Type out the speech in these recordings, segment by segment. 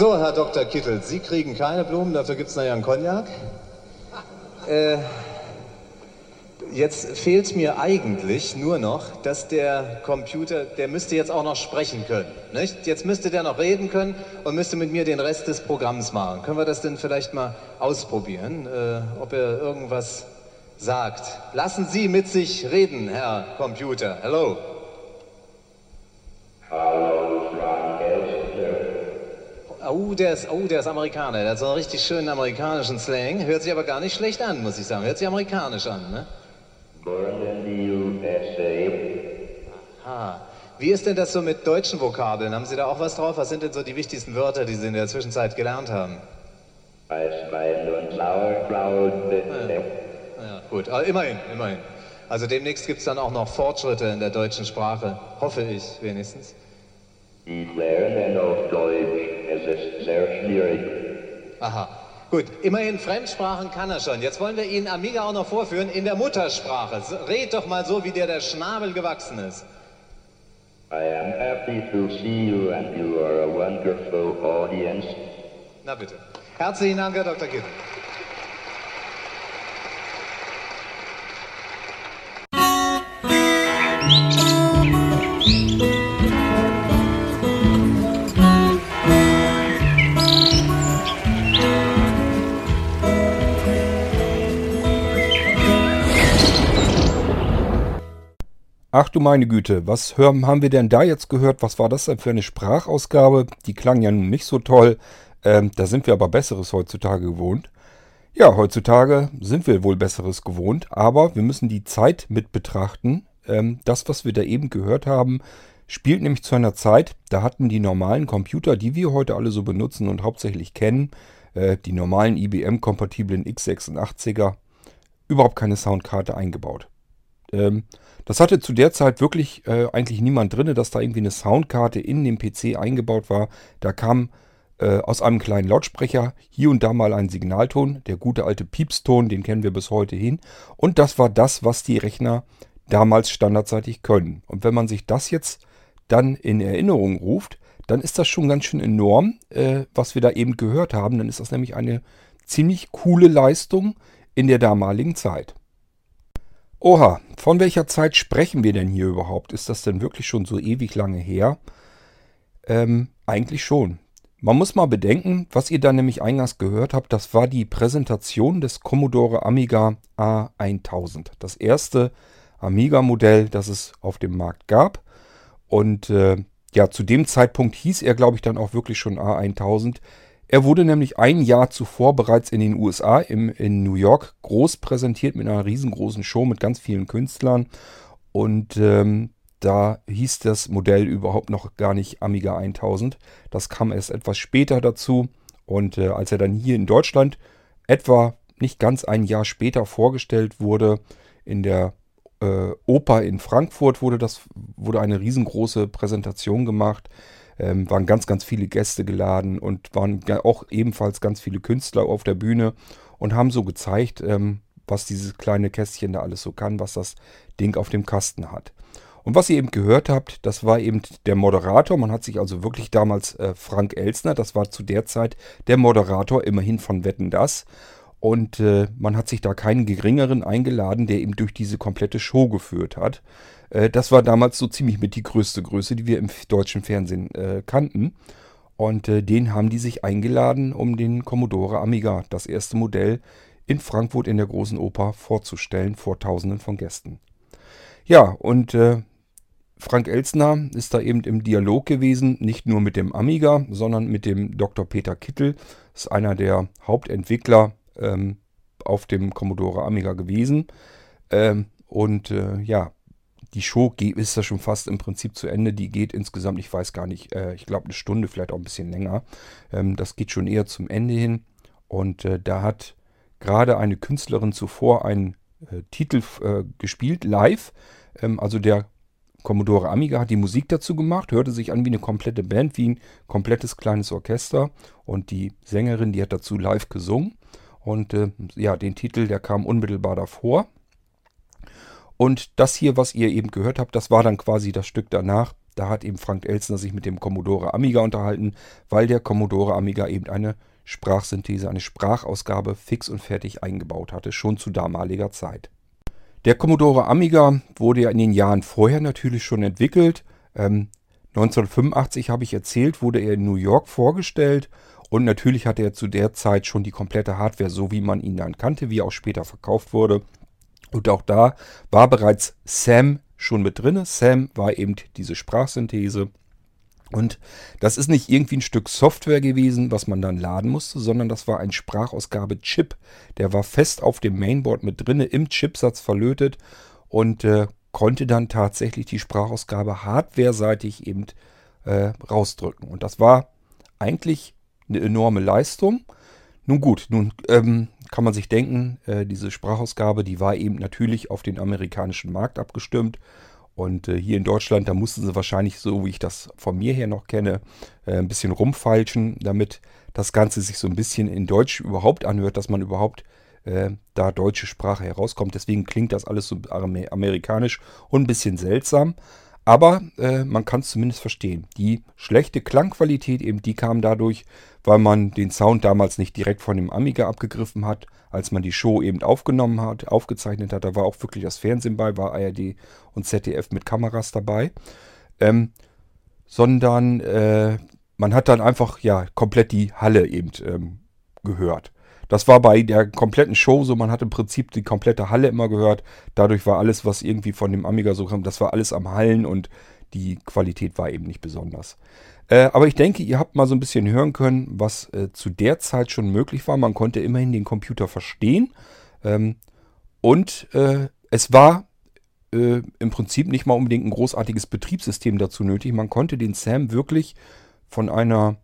So, Herr Dr. Kittel, Sie kriegen keine Blumen, dafür gibt es nachher einen Cognac. Äh, jetzt fehlt mir eigentlich nur noch, dass der Computer, der müsste jetzt auch noch sprechen können. Nicht? Jetzt müsste der noch reden können und müsste mit mir den Rest des Programms machen. Können wir das denn vielleicht mal ausprobieren, äh, ob er irgendwas sagt? Lassen Sie mit sich reden, Herr Computer. Hello. Hallo. Oh der, ist, oh, der ist Amerikaner. Der hat so einen richtig schönen amerikanischen Slang. Hört sich aber gar nicht schlecht an, muss ich sagen. Hört sich amerikanisch an, ne? Born in the USA. Ha. Wie ist denn das so mit deutschen Vokabeln? Haben Sie da auch was drauf? Was sind denn so die wichtigsten Wörter, die Sie in der Zwischenzeit gelernt haben? Weißwein und Sauerkraut. Ja, gut. Aber immerhin, immerhin. Also demnächst gibt es dann auch noch Fortschritte in der deutschen Sprache. Hoffe ich wenigstens. Die lernen auf Deutsch. Es ist sehr schwierig. Aha. Gut, immerhin Fremdsprachen kann er schon. Jetzt wollen wir Ihnen Amiga auch noch vorführen in der Muttersprache. Red doch mal so, wie dir der Schnabel gewachsen ist. I am happy to see you and you are a wonderful audience. Na bitte. Herzlichen Dank, Herr Dr. Kittel. Ach du meine Güte, was hören, haben wir denn da jetzt gehört? Was war das denn für eine Sprachausgabe? Die klang ja nun nicht so toll. Ähm, da sind wir aber Besseres heutzutage gewohnt. Ja, heutzutage sind wir wohl Besseres gewohnt, aber wir müssen die Zeit mit betrachten. Ähm, das, was wir da eben gehört haben, spielt nämlich zu einer Zeit, da hatten die normalen Computer, die wir heute alle so benutzen und hauptsächlich kennen, äh, die normalen IBM-kompatiblen x86er, überhaupt keine Soundkarte eingebaut. Ähm, das hatte zu der Zeit wirklich äh, eigentlich niemand drin, dass da irgendwie eine Soundkarte in dem PC eingebaut war. Da kam äh, aus einem kleinen Lautsprecher hier und da mal ein Signalton, der gute alte Piepston, den kennen wir bis heute hin. Und das war das, was die Rechner damals standardseitig können. Und wenn man sich das jetzt dann in Erinnerung ruft, dann ist das schon ganz schön enorm, äh, was wir da eben gehört haben. Dann ist das nämlich eine ziemlich coole Leistung in der damaligen Zeit. Oha, von welcher Zeit sprechen wir denn hier überhaupt? Ist das denn wirklich schon so ewig lange her? Ähm, eigentlich schon. Man muss mal bedenken, was ihr da nämlich eingangs gehört habt, das war die Präsentation des Commodore Amiga A1000. Das erste Amiga-Modell, das es auf dem Markt gab. Und äh, ja, zu dem Zeitpunkt hieß er, glaube ich, dann auch wirklich schon A1000. Er wurde nämlich ein Jahr zuvor bereits in den USA, im, in New York, groß präsentiert mit einer riesengroßen Show mit ganz vielen Künstlern. Und ähm, da hieß das Modell überhaupt noch gar nicht Amiga 1000. Das kam erst etwas später dazu. Und äh, als er dann hier in Deutschland etwa nicht ganz ein Jahr später vorgestellt wurde, in der äh, Oper in Frankfurt wurde das wurde eine riesengroße Präsentation gemacht ähm, waren ganz, ganz viele Gäste geladen und waren auch ebenfalls ganz viele Künstler auf der Bühne und haben so gezeigt, ähm, was dieses kleine Kästchen da alles so kann, was das Ding auf dem Kasten hat. Und was ihr eben gehört habt, das war eben der Moderator. Man hat sich also wirklich damals äh, Frank Elsner, das war zu der Zeit der Moderator immerhin von Wetten das. Und äh, man hat sich da keinen geringeren eingeladen, der ihm durch diese komplette Show geführt hat. Äh, das war damals so ziemlich mit die größte Größe, die wir im deutschen Fernsehen äh, kannten. Und äh, den haben die sich eingeladen, um den Commodore Amiga, das erste Modell, in Frankfurt in der großen Oper vorzustellen vor Tausenden von Gästen. Ja, und äh, Frank Elsner ist da eben im Dialog gewesen, nicht nur mit dem Amiga, sondern mit dem Dr. Peter Kittel. Ist einer der Hauptentwickler ähm, auf dem Commodore Amiga gewesen. Ähm, und äh, ja, die Show ist ja schon fast im Prinzip zu Ende. Die geht insgesamt, ich weiß gar nicht, äh, ich glaube eine Stunde, vielleicht auch ein bisschen länger. Ähm, das geht schon eher zum Ende hin. Und äh, da hat gerade eine Künstlerin zuvor einen äh, Titel äh, gespielt, live. Ähm, also der Commodore Amiga hat die Musik dazu gemacht, hörte sich an wie eine komplette Band, wie ein komplettes kleines Orchester. Und die Sängerin, die hat dazu live gesungen. Und äh, ja, den Titel, der kam unmittelbar davor. Und das hier, was ihr eben gehört habt, das war dann quasi das Stück danach. da hat eben Frank Elsner sich mit dem Commodore Amiga unterhalten, weil der Commodore Amiga eben eine Sprachsynthese, eine Sprachausgabe fix und fertig eingebaut hatte, schon zu damaliger Zeit. Der Commodore Amiga wurde ja in den Jahren vorher natürlich schon entwickelt. Ähm, 1985 habe ich erzählt, wurde er in New York vorgestellt und natürlich hatte er zu der Zeit schon die komplette Hardware, so wie man ihn dann kannte, wie er auch später verkauft wurde. Und auch da war bereits Sam schon mit drin. Sam war eben diese Sprachsynthese. Und das ist nicht irgendwie ein Stück Software gewesen, was man dann laden musste, sondern das war ein Sprachausgabe-Chip. Der war fest auf dem Mainboard mit drinne, im Chipsatz verlötet und äh, konnte dann tatsächlich die Sprachausgabe hardware-seitig eben äh, rausdrücken. Und das war eigentlich eine enorme Leistung. Nun gut, nun ähm, kann man sich denken, äh, diese Sprachausgabe, die war eben natürlich auf den amerikanischen Markt abgestimmt. Und äh, hier in Deutschland, da mussten sie wahrscheinlich, so wie ich das von mir her noch kenne, äh, ein bisschen rumfeilschen, damit das Ganze sich so ein bisschen in Deutsch überhaupt anhört, dass man überhaupt äh, da deutsche Sprache herauskommt. Deswegen klingt das alles so amerikanisch und ein bisschen seltsam. Aber äh, man kann es zumindest verstehen. Die schlechte Klangqualität eben, die kam dadurch, weil man den Sound damals nicht direkt von dem Amiga abgegriffen hat, als man die Show eben aufgenommen hat, aufgezeichnet hat. Da war auch wirklich das Fernsehen bei, war ARD und ZDF mit Kameras dabei. Ähm, sondern äh, man hat dann einfach ja komplett die Halle eben ähm, gehört. Das war bei der kompletten Show so, man hat im Prinzip die komplette Halle immer gehört. Dadurch war alles, was irgendwie von dem Amiga so kam, das war alles am Hallen und die Qualität war eben nicht besonders. Äh, aber ich denke, ihr habt mal so ein bisschen hören können, was äh, zu der Zeit schon möglich war. Man konnte immerhin den Computer verstehen. Ähm, und äh, es war äh, im Prinzip nicht mal unbedingt ein großartiges Betriebssystem dazu nötig. Man konnte den Sam wirklich von einer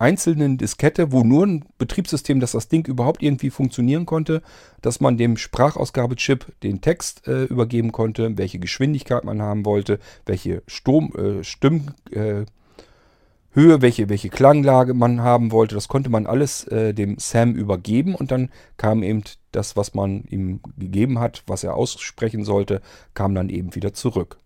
einzelnen Diskette, wo nur ein Betriebssystem, dass das Ding überhaupt irgendwie funktionieren konnte, dass man dem Sprachausgabechip den Text äh, übergeben konnte, welche Geschwindigkeit man haben wollte, welche Sturm, äh, Stimm, äh, Höhe, welche, welche Klanglage man haben wollte. Das konnte man alles äh, dem Sam übergeben und dann kam eben das, was man ihm gegeben hat, was er aussprechen sollte, kam dann eben wieder zurück.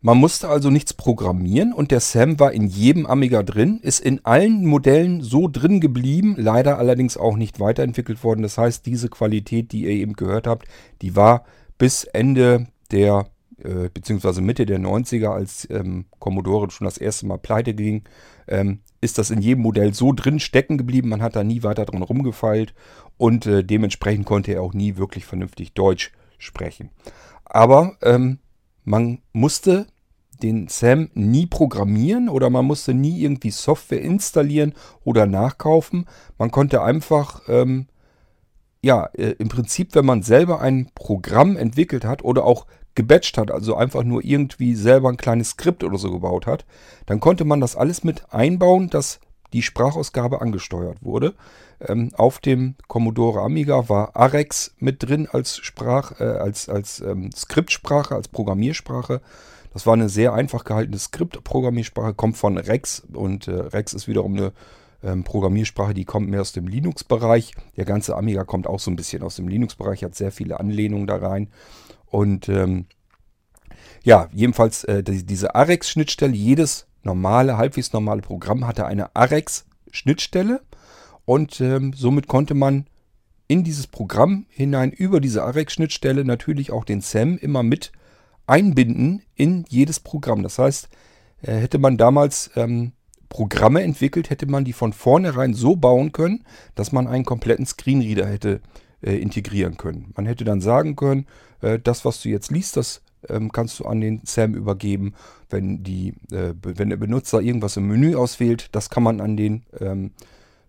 Man musste also nichts programmieren und der Sam war in jedem Amiga drin, ist in allen Modellen so drin geblieben, leider allerdings auch nicht weiterentwickelt worden. Das heißt, diese Qualität, die ihr eben gehört habt, die war bis Ende der, äh, beziehungsweise Mitte der 90er, als ähm, Commodore schon das erste Mal pleite ging, ähm, ist das in jedem Modell so drin stecken geblieben. Man hat da nie weiter dran rumgefeilt und äh, dementsprechend konnte er auch nie wirklich vernünftig Deutsch sprechen. Aber ähm, man musste den SAM nie programmieren oder man musste nie irgendwie Software installieren oder nachkaufen. Man konnte einfach, ähm, ja, äh, im Prinzip, wenn man selber ein Programm entwickelt hat oder auch gebatcht hat, also einfach nur irgendwie selber ein kleines Skript oder so gebaut hat, dann konnte man das alles mit einbauen, dass die Sprachausgabe angesteuert wurde. Ähm, auf dem Commodore Amiga war Arex mit drin als Sprach, äh, als, als ähm, Skriptsprache, als Programmiersprache. Das war eine sehr einfach gehaltene Skriptprogrammiersprache, kommt von Rex und äh, Rex ist wiederum eine ähm, Programmiersprache, die kommt mehr aus dem Linux-Bereich. Der ganze Amiga kommt auch so ein bisschen aus dem Linux-Bereich, hat sehr viele Anlehnungen da rein. Und ähm, ja, jedenfalls äh, die, diese Arex-Schnittstelle, jedes normale, halbwegs normale Programm hatte eine Arex-Schnittstelle und ähm, somit konnte man in dieses Programm hinein über diese Arex-Schnittstelle natürlich auch den SAM immer mit einbinden in jedes Programm. Das heißt, äh, hätte man damals ähm, Programme entwickelt, hätte man die von vornherein so bauen können, dass man einen kompletten Screenreader hätte äh, integrieren können. Man hätte dann sagen können, äh, das, was du jetzt liest, das ähm, kannst du an den SAM übergeben. Wenn, die, äh, wenn der Benutzer irgendwas im Menü auswählt, das kann man an den ähm,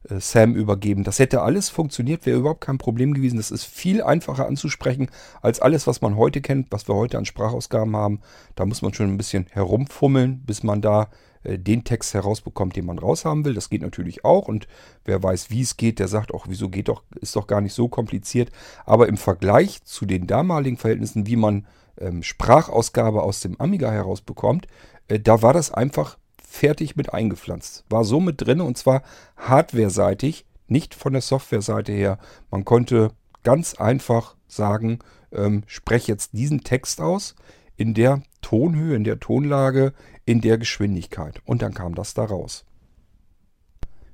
äh, Sam übergeben. Das hätte alles funktioniert, wäre überhaupt kein Problem gewesen. Das ist viel einfacher anzusprechen als alles, was man heute kennt, was wir heute an Sprachausgaben haben. Da muss man schon ein bisschen herumfummeln, bis man da den Text herausbekommt, den man raushaben will. Das geht natürlich auch und wer weiß, wie es geht, der sagt auch, wieso geht doch, ist doch gar nicht so kompliziert. Aber im Vergleich zu den damaligen Verhältnissen, wie man ähm, Sprachausgabe aus dem Amiga herausbekommt, äh, da war das einfach fertig mit eingepflanzt. War so mit drin und zwar hardware-seitig, nicht von der Software-Seite her. Man konnte ganz einfach sagen, ähm, spreche jetzt diesen Text aus in der Tonhöhe, in der Tonlage, in der Geschwindigkeit. Und dann kam das da raus.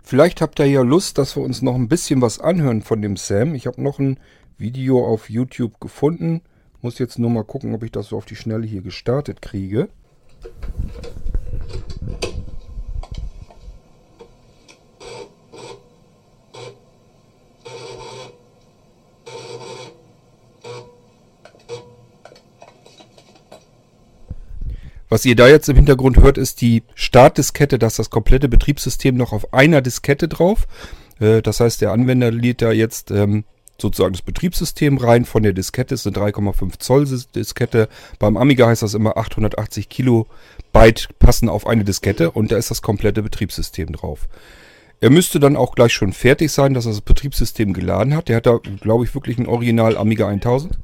Vielleicht habt ihr ja Lust, dass wir uns noch ein bisschen was anhören von dem Sam. Ich habe noch ein Video auf YouTube gefunden. Muss jetzt nur mal gucken, ob ich das so auf die Schnelle hier gestartet kriege. Was ihr da jetzt im Hintergrund hört, ist die Startdiskette, dass das komplette Betriebssystem noch auf einer Diskette drauf. Äh, das heißt, der Anwender lädt da jetzt ähm, sozusagen das Betriebssystem rein von der Diskette. Das ist eine 3,5 Zoll Diskette. Beim Amiga heißt das immer 880 Kilobyte passen auf eine Diskette und da ist das komplette Betriebssystem drauf. Er müsste dann auch gleich schon fertig sein, dass er das Betriebssystem geladen hat. Der hat da, glaube ich, wirklich ein Original Amiga 1000.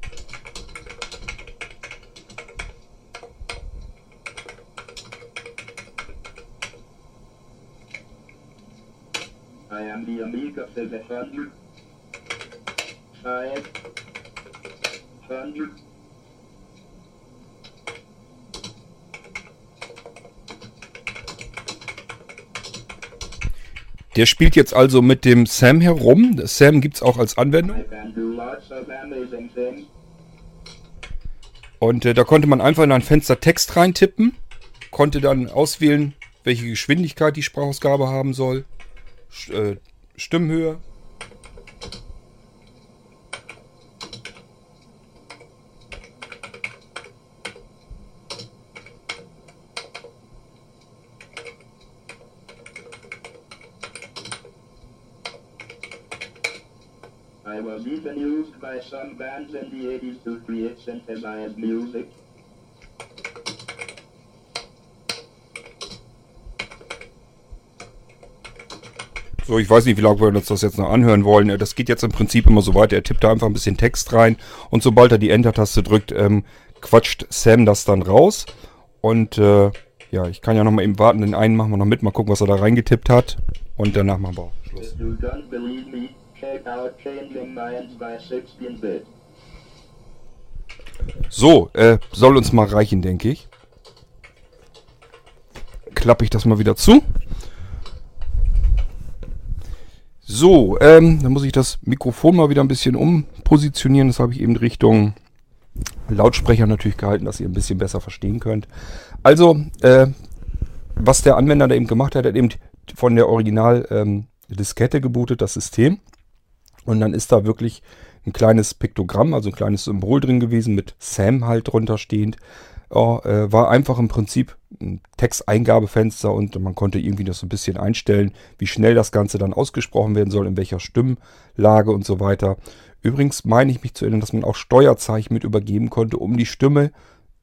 Am the Amiga 700. 500. Der spielt jetzt also mit dem Sam herum. Das Sam gibt es auch als Anwendung. Und äh, da konnte man einfach in ein Fenster Text reintippen, konnte dann auswählen, welche Geschwindigkeit die Sprachausgabe haben soll, Stimmhöhe. I was even used by some bands in the 80s to create synthesized music. So, ich weiß nicht, wie lange wir uns das jetzt noch anhören wollen. Äh, Das geht jetzt im Prinzip immer so weiter. Er tippt da einfach ein bisschen Text rein und sobald er die Enter-Taste drückt, ähm, quatscht Sam das dann raus. Und äh, ja, ich kann ja noch mal eben warten. Den einen machen wir noch mit, mal gucken, was er da reingetippt hat. Und danach machen wir auch Schluss. If you don't believe me, check out Changing Minds by 16-Bit. So, äh, soll uns mal reichen, denke ich. Klappe ich das mal wieder zu. So, ähm, dann muss ich das Mikrofon mal wieder ein bisschen umpositionieren. Das habe ich eben Richtung Lautsprecher natürlich gehalten, dass ihr ein bisschen besser verstehen könnt. Also, äh, was der Anwender da eben gemacht hat, hat eben von der Original ähm, gebootet, das System. Und dann ist da wirklich ein kleines Piktogramm, also ein kleines Symbol drin gewesen mit Sam halt drunter stehend. Äh, war einfach im Prinzip ein Texteingabefenster und man konnte irgendwie das so ein bisschen einstellen, wie schnell das Ganze dann ausgesprochen werden soll, in welcher Stimmlage und so weiter. Übrigens meine ich mich zu erinnern, dass man auch Steuerzeichen mit übergeben konnte, um die Stimme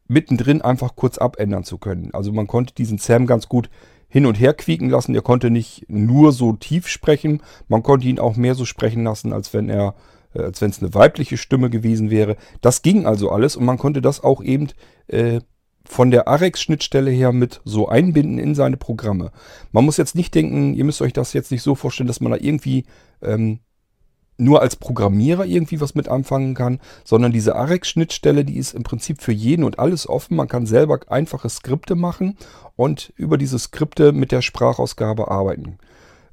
mittendrin einfach kurz abändern zu können. Also man konnte diesen Sam ganz gut hin und her quieken lassen. Er konnte nicht nur so tief sprechen, man konnte ihn auch mehr so sprechen lassen, als wenn er als wenn es eine weibliche Stimme gewesen wäre. Das ging also alles und man konnte das auch eben äh, von der Arex-Schnittstelle her mit so einbinden in seine Programme. Man muss jetzt nicht denken, ihr müsst euch das jetzt nicht so vorstellen, dass man da irgendwie ähm, nur als Programmierer irgendwie was mit anfangen kann, sondern diese Arex-Schnittstelle, die ist im Prinzip für jeden und alles offen. Man kann selber einfache Skripte machen und über diese Skripte mit der Sprachausgabe arbeiten.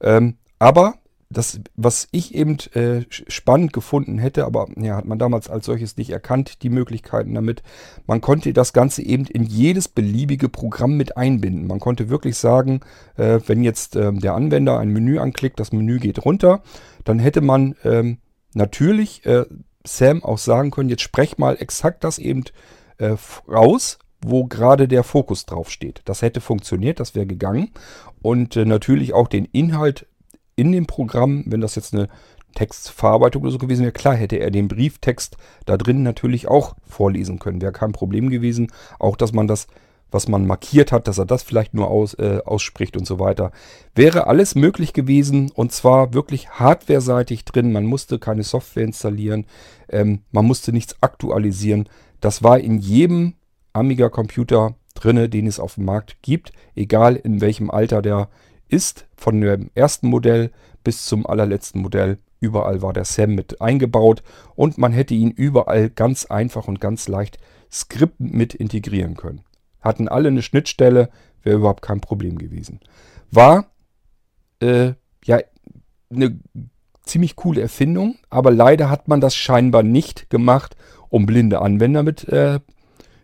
Ähm, aber das, was ich eben äh, spannend gefunden hätte, aber ja, hat man damals als solches nicht erkannt, die Möglichkeiten damit. Man konnte das Ganze eben in jedes beliebige Programm mit einbinden. Man konnte wirklich sagen, äh, wenn jetzt äh, der Anwender ein Menü anklickt, das Menü geht runter, dann hätte man ähm, natürlich äh, Sam auch sagen können, jetzt sprech mal exakt das eben äh, raus, wo gerade der Fokus drauf steht. Das hätte funktioniert, das wäre gegangen. Und äh, natürlich auch den Inhalt in dem Programm, wenn das jetzt eine Textverarbeitung oder so gewesen wäre, klar hätte er den Brieftext da drin natürlich auch vorlesen können. Wäre kein Problem gewesen. Auch, dass man das, was man markiert hat, dass er das vielleicht nur aus, äh, ausspricht und so weiter. Wäre alles möglich gewesen und zwar wirklich hardwareseitig drin. Man musste keine Software installieren. Ähm, man musste nichts aktualisieren. Das war in jedem Amiga-Computer drinne, den es auf dem Markt gibt. Egal in welchem Alter der ist, von dem ersten Modell bis zum allerletzten Modell. Überall war der Sam mit eingebaut und man hätte ihn überall ganz einfach und ganz leicht skriptend mit integrieren können. Hatten alle eine Schnittstelle, wäre überhaupt kein Problem gewesen. War äh, ja eine ziemlich coole Erfindung, aber leider hat man das scheinbar nicht gemacht, um blinde Anwender mit äh,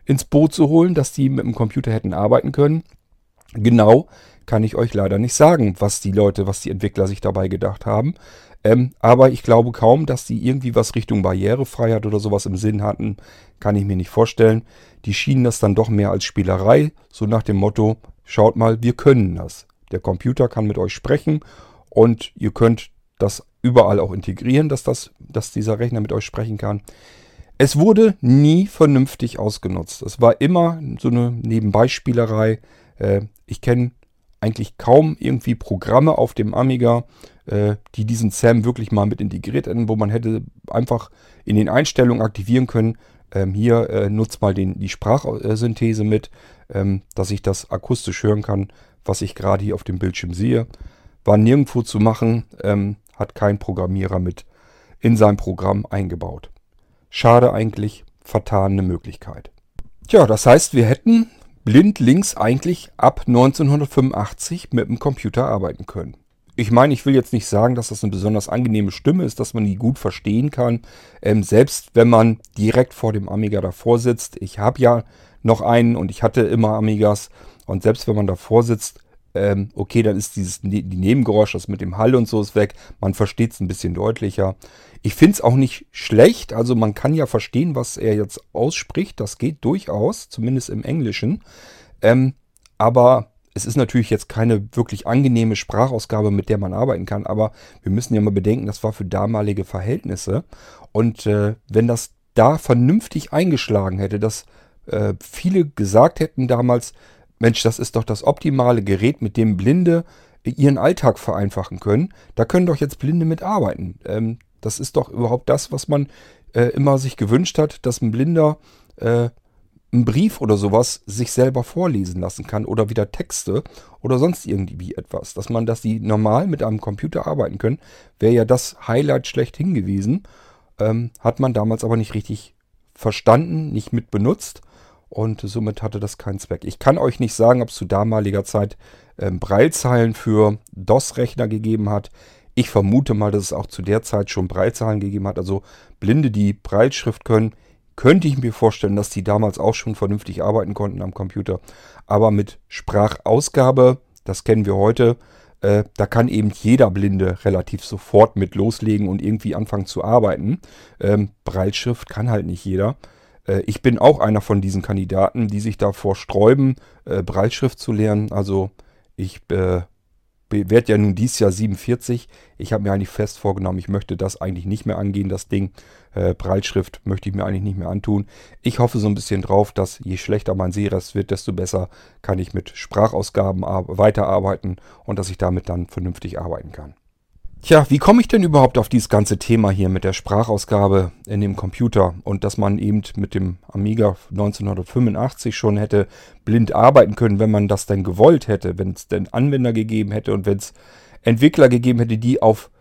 ins Boot zu holen, dass die mit dem Computer hätten arbeiten können. Genau kann ich euch leider nicht sagen, was die Leute, was die Entwickler sich dabei gedacht haben. Ähm, aber ich glaube kaum, dass die irgendwie was Richtung Barrierefreiheit oder sowas im Sinn hatten. Kann ich mir nicht vorstellen. Die schienen das dann doch mehr als Spielerei, so nach dem Motto, schaut mal, wir können das. Der Computer kann mit euch sprechen und ihr könnt das überall auch integrieren, dass, das, dass dieser Rechner mit euch sprechen kann. Es wurde nie vernünftig ausgenutzt. Es war immer so eine Nebenbeispielerei. Äh, ich kenne eigentlich kaum irgendwie Programme auf dem Amiga, äh, die diesen SAM wirklich mal mit integriert hätten, wo man hätte einfach in den Einstellungen aktivieren können, ähm, hier äh, nutzt mal den, die Sprachsynthese mit, ähm, dass ich das akustisch hören kann, was ich gerade hier auf dem Bildschirm sehe. War nirgendwo zu machen, ähm, hat kein Programmierer mit in sein Programm eingebaut. Schade eigentlich, vertane Möglichkeit. Tja, das heißt, wir hätten blindlings eigentlich ab 1985 mit dem Computer arbeiten können. Ich meine, ich will jetzt nicht sagen, dass das eine besonders angenehme Stimme ist, dass man die gut verstehen kann. Ähm, selbst wenn man direkt vor dem Amiga davor sitzt. Ich habe ja noch einen und ich hatte immer Amigas. Und selbst wenn man davor sitzt, ähm, okay, dann ist dieses ne die Nebengeräusch, das mit dem Hall und so ist weg. Man versteht es ein bisschen deutlicher. Ich finde es auch nicht schlecht. Also man kann ja verstehen, was er jetzt ausspricht. Das geht durchaus, zumindest im Englischen. Ähm, aber es ist natürlich jetzt keine wirklich angenehme Sprachausgabe, mit der man arbeiten kann. Aber wir müssen ja mal bedenken, das war für damalige Verhältnisse. Und äh, wenn das da vernünftig eingeschlagen hätte, dass äh, viele gesagt hätten damals, Mensch, das ist doch das optimale Gerät, mit dem Blinde ihren Alltag vereinfachen können. Da können doch jetzt Blinde mitarbeiten. Ähm, das ist doch überhaupt das, was man äh, immer sich gewünscht hat, dass ein Blinder äh, einen Brief oder sowas sich selber vorlesen lassen kann oder wieder Texte oder sonst irgendwie etwas. Dass man, dass die normal mit einem Computer arbeiten können, wäre ja das Highlight schlechthin gewesen. Ähm, hat man damals aber nicht richtig verstanden, nicht mit benutzt und somit hatte das keinen Zweck. Ich kann euch nicht sagen, ob es zu damaliger Zeit ähm, Breilzeilen für DOS-Rechner gegeben hat. Ich vermute mal, dass es auch zu der Zeit schon Breilzeilen gegeben hat. Also Blinde, die Breilschrift können, könnte ich mir vorstellen, dass die damals auch schon vernünftig arbeiten konnten am Computer. Aber mit Sprachausgabe, das kennen wir heute, äh, da kann eben jeder Blinde relativ sofort mit loslegen und irgendwie anfangen zu arbeiten. Ähm, Breilschrift kann halt nicht jeder. Äh, ich bin auch einer von diesen Kandidaten, die sich davor sträuben, äh, Breitschrift zu lernen. Also ich werde ja nun dieses Jahr 47. Ich habe mir eigentlich fest vorgenommen, ich möchte das eigentlich nicht mehr angehen, das Ding. Äh, Breitschrift möchte ich mir eigentlich nicht mehr antun. Ich hoffe so ein bisschen drauf, dass je schlechter mein Sehrest wird, desto besser kann ich mit Sprachausgaben weiterarbeiten und dass ich damit dann vernünftig arbeiten kann. Tja, wie komme ich denn überhaupt auf dieses ganze Thema hier mit der Sprachausgabe in dem Computer und dass man eben mit dem Amiga 1985 schon hätte blind arbeiten können, wenn man das denn gewollt hätte, wenn es denn Anwender gegeben hätte und wenn es Entwickler gegeben hätte, die auf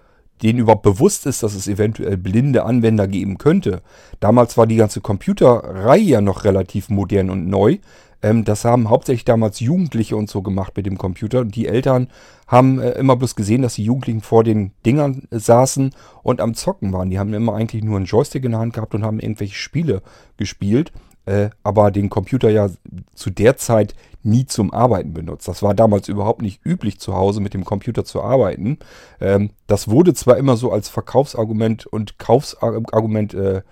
denen überhaupt bewusst ist, dass es eventuell blinde Anwender geben könnte. Damals war die ganze Computerreihe ja noch relativ modern und neu. Ähm, das haben hauptsächlich damals Jugendliche und so gemacht mit dem Computer. Und die Eltern haben äh, immer bloß gesehen, dass die Jugendlichen vor den Dingern äh, saßen und am Zocken waren. Die haben immer eigentlich nur einen Joystick in der Hand gehabt und haben irgendwelche Spiele gespielt. Äh, aber den Computer ja zu der Zeit nie zum Arbeiten benutzt. Das war damals überhaupt nicht üblich, zu Hause mit dem Computer zu arbeiten. Ähm, das wurde zwar immer so als Verkaufsargument und Kaufsargument äh,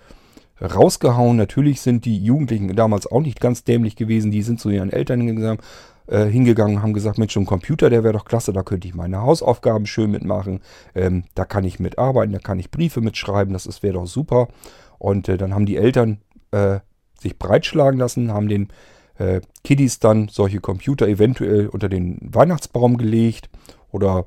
rausgehauen. Natürlich sind die Jugendlichen damals auch nicht ganz dämlich gewesen. Die sind zu ihren Eltern hingegangen, äh, hingegangen haben gesagt, Mensch, so ein Computer, der wäre doch klasse, da könnte ich meine Hausaufgaben schön mitmachen. Ähm, da kann ich mitarbeiten, da kann ich Briefe mitschreiben, das wäre doch super. Und äh, dann haben die Eltern äh, sich breitschlagen lassen, haben den äh, Kiddies dann solche Computer eventuell unter den Weihnachtsbaum gelegt oder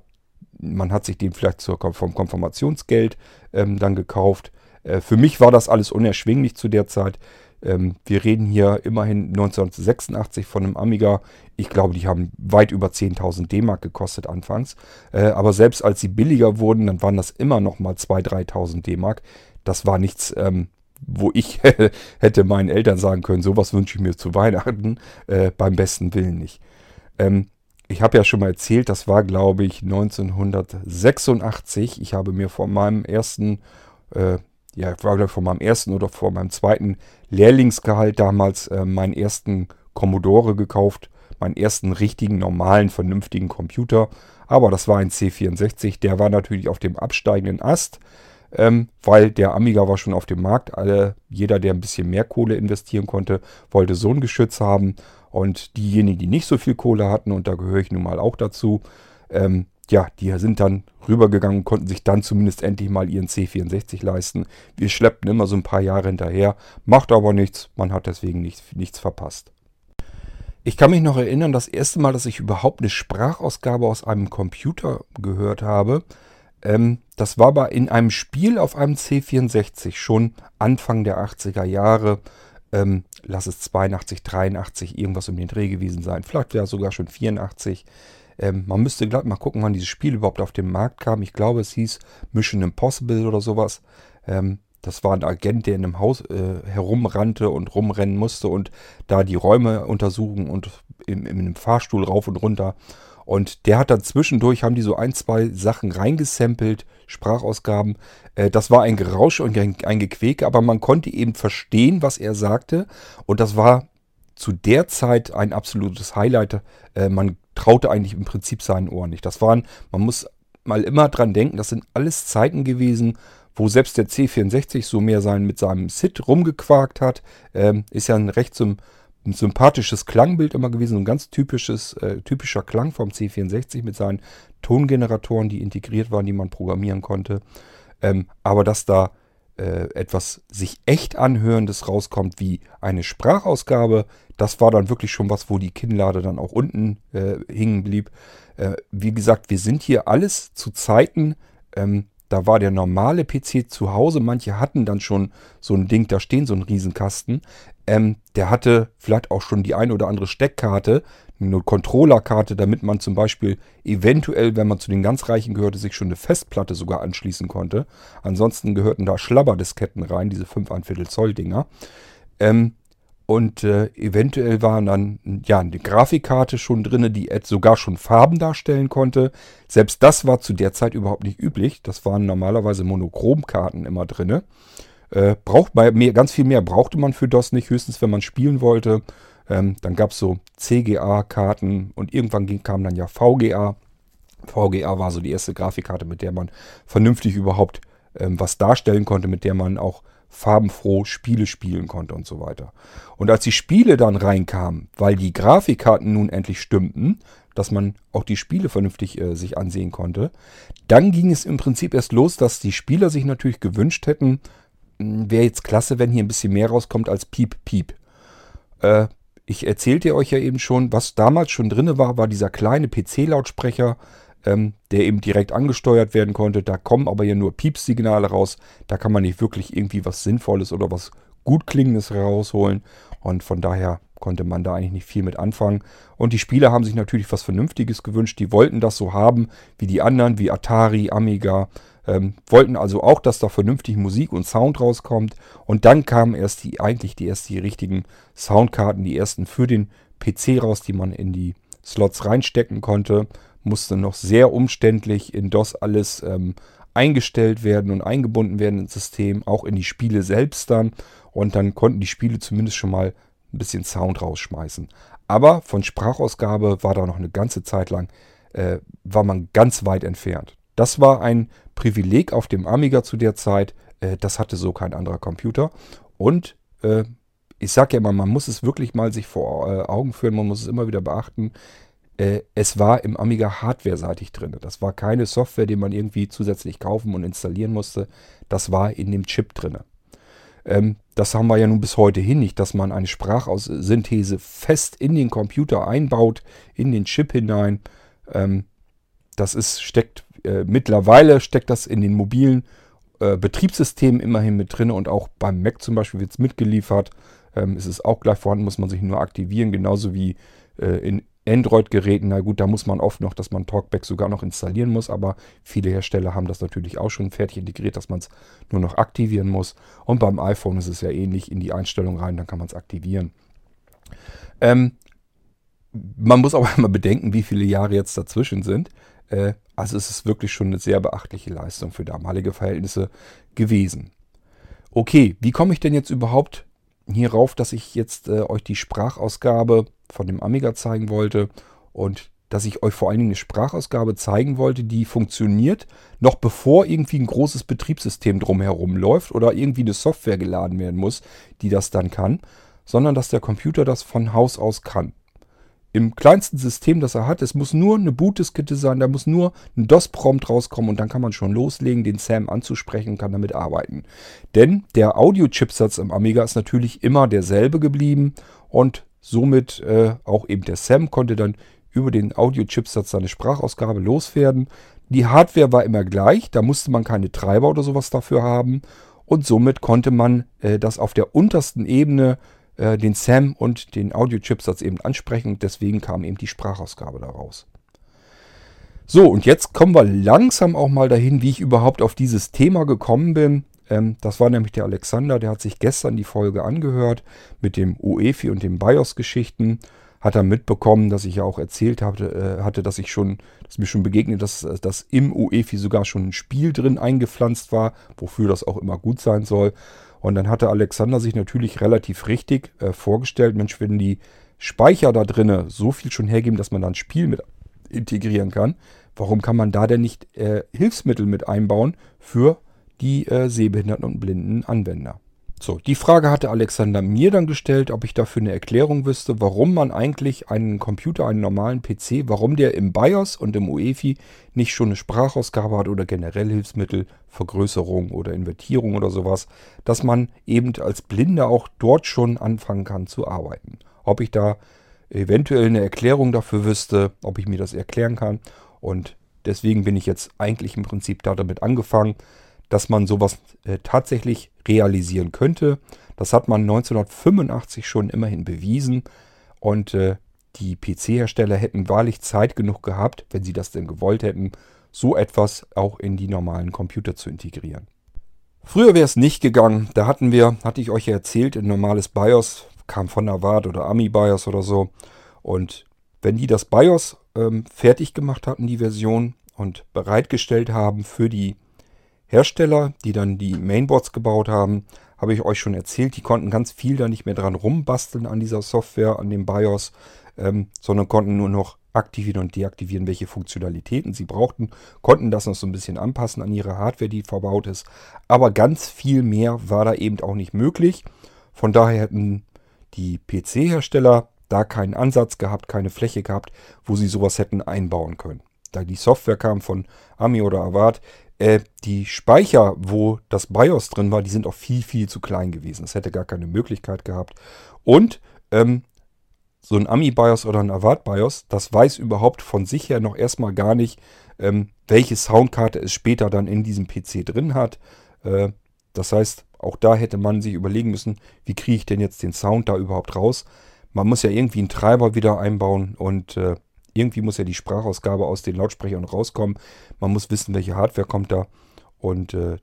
man hat sich den vielleicht zur, vom Konfirmationsgeld ähm, dann gekauft. Äh, für mich war das alles unerschwinglich zu der Zeit. Ähm, wir reden hier immerhin 1986 von einem Amiga. Ich glaube, die haben weit über 10.000 D-Mark gekostet anfangs. Äh, aber selbst als sie billiger wurden, dann waren das immer noch mal 2.000, 3.000 D-Mark. Das war nichts, ähm, wo ich hätte meinen Eltern sagen können, sowas wünsche ich mir zu Weihnachten. Äh, beim besten Willen nicht. Ähm, ich habe ja schon mal erzählt, das war glaube ich 1986. Ich habe mir von meinem ersten, ja, war glaube ich von meinem ersten oder von meinem zweiten Lehrlingsgehalt damals äh, meinen ersten Commodore gekauft. Meinen ersten richtigen, normalen, vernünftigen Computer. Aber das war ein C64. Der war natürlich auf dem absteigenden Ast ähm, weil der Amiga war schon auf dem Markt. Alle, jeder, der ein bisschen mehr Kohle investieren konnte, wollte so ein Geschütz haben. Und diejenigen, die nicht so viel Kohle hatten, und da gehöre ich nun mal auch dazu, ähm, ja, die sind dann rübergegangen und konnten sich dann zumindest endlich mal ihren C64 leisten. Wir schleppten immer so ein paar Jahre hinterher, macht aber nichts, man hat deswegen nichts, nichts verpasst. Ich kann mich noch erinnern, das erste Mal, dass ich überhaupt eine Sprachausgabe aus einem Computer gehört habe, ähm, das war aber in einem Spiel auf einem C64 schon Anfang der 80er Jahre. Ähm, lass es 82, 83, irgendwas um den Dreh gewesen sein. Vielleicht wäre sogar schon 84. Ähm, man müsste gleich mal gucken, wann dieses Spiel überhaupt auf den Markt kam. Ich glaube, es hieß Mission Impossible oder sowas. Ähm, das war ein Agent, der in einem Haus äh, herumrannte und rumrennen musste und da die Räume untersuchen und in, in einem Fahrstuhl rauf und runter. Und der hat dann zwischendurch, haben die so ein, zwei Sachen reingesampelt, Sprachausgaben. Äh, das war ein Gerausch und ein, ein Gequäke, aber man konnte eben verstehen, was er sagte. Und das war zu der Zeit ein absolutes Highlight. Äh, man traute eigentlich im Prinzip seinen Ohren nicht. Das waren, man muss mal immer dran denken, das sind alles Zeiten gewesen, wo selbst der C64 so mehr sein mit seinem SID rumgequakt hat. Ähm, ist ja ein recht zum ein sympathisches Klangbild immer gewesen, ein ganz typisches, äh, typischer Klang vom C64 mit seinen Tongeneratoren, die integriert waren, die man programmieren konnte. Ähm, aber dass da äh, etwas sich echt anhörendes rauskommt wie eine Sprachausgabe, das war dann wirklich schon was, wo die Kinnlade dann auch unten äh, hingen blieb. Äh, wie gesagt, wir sind hier alles zu Zeiten, ähm, da war der normale PC zu Hause. Manche hatten dann schon so ein Ding da stehen, so ein Riesenkasten. Ähm, der hatte vielleicht auch schon die eine oder andere Steckkarte, eine Controllerkarte, damit man zum Beispiel eventuell, wenn man zu den ganz Reichen gehörte, sich schon eine Festplatte sogar anschließen konnte. Ansonsten gehörten da Schlabberdisketten rein, diese 5,1 Zoll Dinger. Ähm, und äh, eventuell war dann ja eine Grafikkarte schon drin, die sogar schon Farben darstellen konnte. Selbst das war zu der Zeit überhaupt nicht üblich. Das waren normalerweise Monochromkarten immer drin. Äh, braucht bei mehr, ganz viel mehr brauchte man für DOS nicht, höchstens wenn man spielen wollte. Ähm, dann gab es so CGA-Karten und irgendwann ging, kam dann ja VGA. VGA war so die erste Grafikkarte, mit der man vernünftig überhaupt ähm, was darstellen konnte, mit der man auch farbenfroh Spiele spielen konnte und so weiter. Und als die Spiele dann reinkamen, weil die Grafikkarten nun endlich stimmten, dass man auch die Spiele vernünftig äh, sich ansehen konnte, dann ging es im Prinzip erst los, dass die Spieler sich natürlich gewünscht hätten, wäre jetzt klasse, wenn hier ein bisschen mehr rauskommt als Piep, Piep. Äh, ich erzählte euch ja eben schon, was damals schon drin war, war dieser kleine PC-Lautsprecher, ähm, der eben direkt angesteuert werden konnte. Da kommen aber ja nur Piepsignale raus. Da kann man nicht wirklich irgendwie was Sinnvolles oder was gut klingendes rausholen. Und von daher konnte man da eigentlich nicht viel mit anfangen. Und die Spieler haben sich natürlich was Vernünftiges gewünscht. Die wollten das so haben wie die anderen, wie Atari, Amiga. Ähm, wollten also auch, dass da vernünftig Musik und Sound rauskommt. Und dann kamen erst die, eigentlich die erst die richtigen Soundkarten, die ersten für den PC raus, die man in die Slots reinstecken konnte. Musste noch sehr umständlich in DOS alles ähm, eingestellt werden und eingebunden werden ins System, auch in die Spiele selbst dann. Und dann konnten die Spiele zumindest schon mal ein bisschen Sound rausschmeißen. Aber von Sprachausgabe war da noch eine ganze Zeit lang, äh, war man ganz weit entfernt. Das war ein Privileg auf dem Amiga zu der Zeit. Äh, das hatte so kein anderer Computer. Und äh, ich sage ja immer, man muss es wirklich mal sich vor äh, Augen führen, man muss es immer wieder beachten. Es war im Amiga hardware-seitig drin. Das war keine Software, die man irgendwie zusätzlich kaufen und installieren musste. Das war in dem Chip drin. Ähm, das haben wir ja nun bis heute hin nicht, dass man eine Sprachaussynthese fest in den Computer einbaut, in den Chip hinein. Ähm, das ist, steckt äh, mittlerweile steckt das in den mobilen äh, Betriebssystemen immerhin mit drin und auch beim Mac zum Beispiel wird es mitgeliefert. Ähm, ist es auch gleich vorhanden, muss man sich nur aktivieren, genauso wie äh, in Android-Geräten, na gut, da muss man oft noch, dass man Talkback sogar noch installieren muss, aber viele Hersteller haben das natürlich auch schon fertig integriert, dass man es nur noch aktivieren muss. Und beim iPhone ist es ja ähnlich, in die Einstellung rein, dann kann man es aktivieren. Ähm, man muss aber immer bedenken, wie viele Jahre jetzt dazwischen sind. Äh, also es ist wirklich schon eine sehr beachtliche Leistung für damalige Verhältnisse gewesen. Okay, wie komme ich denn jetzt überhaupt hierauf, dass ich jetzt äh, euch die Sprachausgabe von dem Amiga zeigen wollte und dass ich euch vor allen Dingen eine Sprachausgabe zeigen wollte, die funktioniert, noch bevor irgendwie ein großes Betriebssystem drumherum läuft oder irgendwie eine Software geladen werden muss, die das dann kann, sondern dass der Computer das von Haus aus kann im kleinsten System, das er hat. Es muss nur eine Bootdiskette sein, da muss nur ein DOS-Prompt rauskommen und dann kann man schon loslegen, den Sam anzusprechen und kann damit arbeiten. Denn der Audio-Chipsatz im Amiga ist natürlich immer derselbe geblieben und somit äh, auch eben der Sam konnte dann über den Audio-Chipsatz seine Sprachausgabe loswerden. Die Hardware war immer gleich, da musste man keine Treiber oder sowas dafür haben und somit konnte man äh, das auf der untersten Ebene äh, den SAM und den Audio-Chipsatz eben ansprechen. Deswegen kam eben die Sprachausgabe daraus. So, und jetzt kommen wir langsam auch mal dahin, wie ich überhaupt auf dieses Thema gekommen bin. Ähm, das war nämlich der Alexander, der hat sich gestern die Folge angehört mit dem UEFI und den BIOS-Geschichten. Hat er mitbekommen, dass ich ja auch erzählt hatte, äh, hatte dass ich schon, dass mir schon begegnet, dass, dass im UEFI sogar schon ein Spiel drin eingepflanzt war, wofür das auch immer gut sein soll. Und dann hatte Alexander sich natürlich relativ richtig äh, vorgestellt, Mensch, wenn die Speicher da drinnen so viel schon hergeben, dass man dann ein Spiel mit integrieren kann, warum kann man da denn nicht äh, Hilfsmittel mit einbauen für die äh, sehbehinderten und blinden Anwender? So, die Frage hatte Alexander mir dann gestellt, ob ich dafür eine Erklärung wüsste, warum man eigentlich einen Computer, einen normalen PC, warum der im BIOS und im UEFI nicht schon eine Sprachausgabe hat oder generell Hilfsmittel, Vergrößerung oder Invertierung oder sowas, dass man eben als Blinder auch dort schon anfangen kann zu arbeiten. Ob ich da eventuell eine Erklärung dafür wüsste, ob ich mir das erklären kann und deswegen bin ich jetzt eigentlich im Prinzip da damit angefangen, dass man sowas äh, tatsächlich realisieren könnte. Das hat man 1985 schon immerhin bewiesen und äh, die PC-Hersteller hätten wahrlich Zeit genug gehabt, wenn sie das denn gewollt hätten, so etwas auch in die normalen Computer zu integrieren. Früher wäre es nicht gegangen. Da hatten wir, hatte ich euch ja erzählt, ein normales BIOS, kam von Avat oder Ami BIOS oder so. Und wenn die das BIOS ähm, fertig gemacht hatten, die Version, und bereitgestellt haben für die Hersteller, die dann die Mainboards gebaut haben, habe ich euch schon erzählt, die konnten ganz viel da nicht mehr dran rumbasteln an dieser Software, an dem BIOS, ähm, sondern konnten nur noch aktivieren und deaktivieren, welche Funktionalitäten sie brauchten, konnten das noch so ein bisschen anpassen an ihre Hardware, die verbaut ist. Aber ganz viel mehr war da eben auch nicht möglich. Von daher hätten die PC-Hersteller da keinen Ansatz gehabt, keine Fläche gehabt, wo sie sowas hätten einbauen können. Da die Software kam von Ami oder Avat, äh, die Speicher, wo das BIOS drin war, die sind auch viel, viel zu klein gewesen. Es hätte gar keine Möglichkeit gehabt. Und ähm, so ein Ami-BIOS oder ein Avat-BIOS, das weiß überhaupt von sich her noch erstmal gar nicht, ähm, welche Soundkarte es später dann in diesem PC drin hat. Äh, das heißt, auch da hätte man sich überlegen müssen, wie kriege ich denn jetzt den Sound da überhaupt raus. Man muss ja irgendwie einen Treiber wieder einbauen und äh, irgendwie muss ja die Sprachausgabe aus den Lautsprechern rauskommen. Man muss wissen, welche Hardware kommt da. Und äh,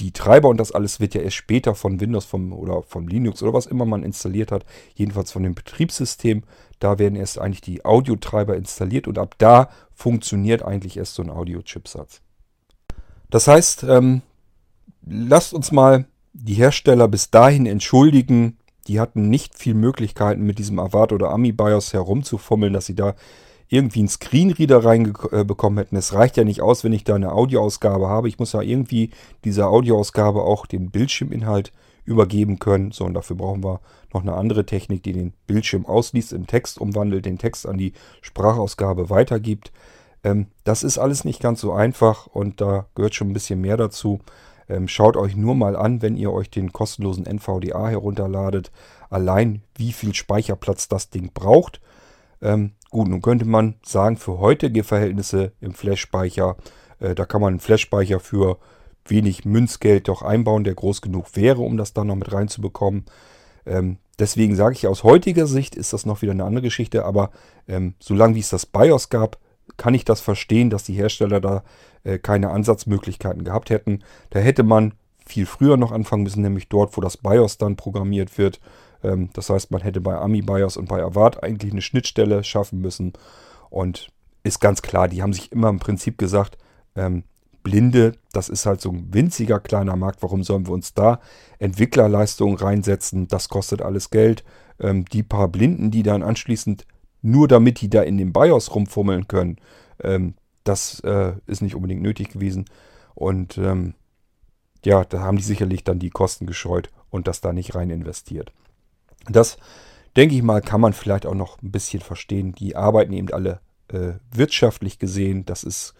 die Treiber und das alles wird ja erst später von Windows vom, oder von Linux oder was immer man installiert hat, jedenfalls von dem Betriebssystem. Da werden erst eigentlich die Audiotreiber installiert und ab da funktioniert eigentlich erst so ein Audio-Chipsatz. Das heißt, ähm, lasst uns mal die Hersteller bis dahin entschuldigen. Die hatten nicht viel Möglichkeiten mit diesem Avat oder Ami BIOS herumzufummeln, dass sie da irgendwie einen Screenreader reinbekommen hätten. Es reicht ja nicht aus, wenn ich da eine Audioausgabe habe. Ich muss ja irgendwie dieser Audioausgabe auch den Bildschirminhalt übergeben können. So, und dafür brauchen wir noch eine andere Technik, die den Bildschirm ausliest, in Text umwandelt, den Text an die Sprachausgabe weitergibt. Ähm, das ist alles nicht ganz so einfach und da gehört schon ein bisschen mehr dazu. Ähm, schaut euch nur mal an, wenn ihr euch den kostenlosen NVDA herunterladet, allein wie viel Speicherplatz das Ding braucht. Ähm, gut, nun könnte man sagen, für heutige Verhältnisse im Flash-Speicher, äh, da kann man einen Flash-Speicher für wenig Münzgeld doch einbauen, der groß genug wäre, um das dann noch mit reinzubekommen. Ähm, deswegen sage ich, aus heutiger Sicht ist das noch wieder eine andere Geschichte, aber ähm, solange wie es das BIOS gab, kann ich das verstehen, dass die Hersteller da äh, keine Ansatzmöglichkeiten gehabt hätten. Da hätte man viel früher noch anfangen müssen, nämlich dort, wo das BIOS dann programmiert wird, das heißt, man hätte bei Ami BIOS und bei Avart eigentlich eine Schnittstelle schaffen müssen. Und ist ganz klar, die haben sich immer im Prinzip gesagt, ähm, Blinde, das ist halt so ein winziger kleiner Markt, warum sollen wir uns da Entwicklerleistungen reinsetzen? Das kostet alles Geld. Ähm, die paar Blinden, die dann anschließend nur damit die da in dem BIOS rumfummeln können, ähm, das äh, ist nicht unbedingt nötig gewesen. Und ähm, ja, da haben die sicherlich dann die Kosten gescheut und das da nicht rein investiert. Das, denke ich mal, kann man vielleicht auch noch ein bisschen verstehen. Die arbeiten eben alle äh, wirtschaftlich gesehen. Das ist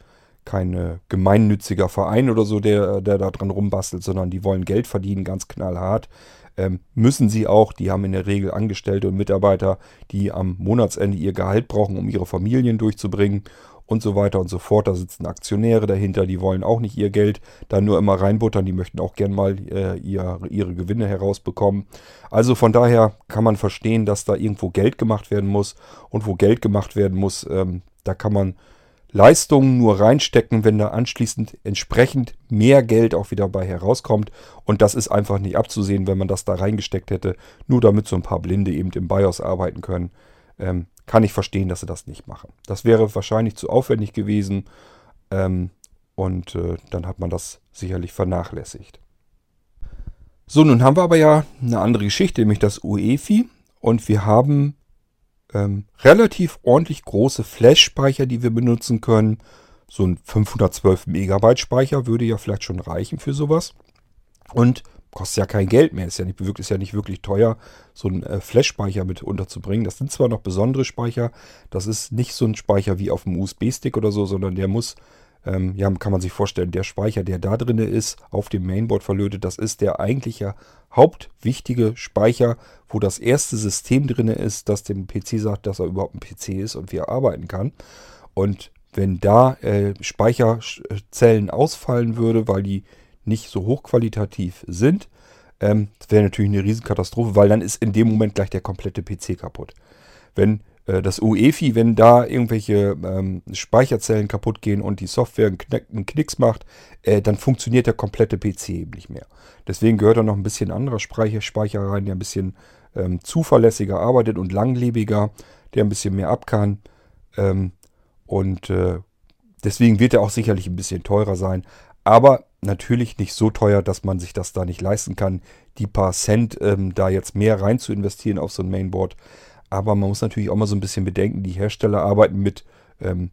kein äh, gemeinnütziger Verein oder so, der, der da dran rumbastelt, sondern die wollen Geld verdienen, ganz knallhart. Ähm, müssen sie auch. Die haben in der Regel Angestellte und Mitarbeiter, die am Monatsende ihr Gehalt brauchen, um ihre Familien durchzubringen und so weiter und so fort. Da sitzen Aktionäre dahinter, die wollen auch nicht ihr Geld da nur immer reinbuttern, die möchten auch gern mal äh, ihr, ihre Gewinne herausbekommen. Also von daher kann man verstehen, dass da irgendwo Geld gemacht werden muss und wo Geld gemacht werden muss, ähm, da kann man Leistungen nur reinstecken, wenn da anschließend entsprechend mehr Geld auch wieder bei herauskommt. Und das ist einfach nicht abzusehen, wenn man das da reingesteckt hätte, nur damit so ein paar Blinde eben im BIOS arbeiten können. Ähm, kann ich verstehen, dass sie das nicht machen. Das wäre wahrscheinlich zu aufwendig gewesen ähm, und äh, dann hat man das sicherlich vernachlässigt. So, nun haben wir aber ja eine andere Geschichte, nämlich das UEFI und wir haben ähm, relativ ordentlich große Flash-Speicher, die wir benutzen können. So ein 512 Megabyte Speicher würde ja vielleicht schon reichen für sowas. Und kostet ja kein Geld mehr. Ist ja nicht, ist ja nicht wirklich teuer, so einen äh, Flash-Speicher mit unterzubringen. Das sind zwar noch besondere Speicher, das ist nicht so ein Speicher wie auf dem USB-Stick oder so, sondern der muss, ähm, ja, kann man sich vorstellen, der Speicher, der da drin ist, auf dem Mainboard verlötet, das ist der eigentliche hauptwichtige Speicher, wo das erste System drin ist, das dem PC sagt, dass er überhaupt ein PC ist und wie er arbeiten kann. Und wenn da äh, Speicherzellen ausfallen würde, weil die nicht so hochqualitativ sind, ähm, das wäre natürlich eine Riesenkatastrophe, weil dann ist in dem Moment gleich der komplette PC kaputt. Wenn äh, das UEFI, wenn da irgendwelche ähm, Speicherzellen kaputt gehen und die Software einen, Knick, einen Knicks macht, äh, dann funktioniert der komplette PC eben nicht mehr. Deswegen gehört da noch ein bisschen anderer Speicher, Speicher rein, der ein bisschen ähm, zuverlässiger arbeitet und langlebiger, der ein bisschen mehr ab kann. Ähm, und äh, deswegen wird er auch sicherlich ein bisschen teurer sein. Aber natürlich nicht so teuer, dass man sich das da nicht leisten kann, die paar Cent ähm, da jetzt mehr rein zu investieren auf so ein Mainboard. Aber man muss natürlich auch mal so ein bisschen bedenken, die Hersteller arbeiten mit, ähm,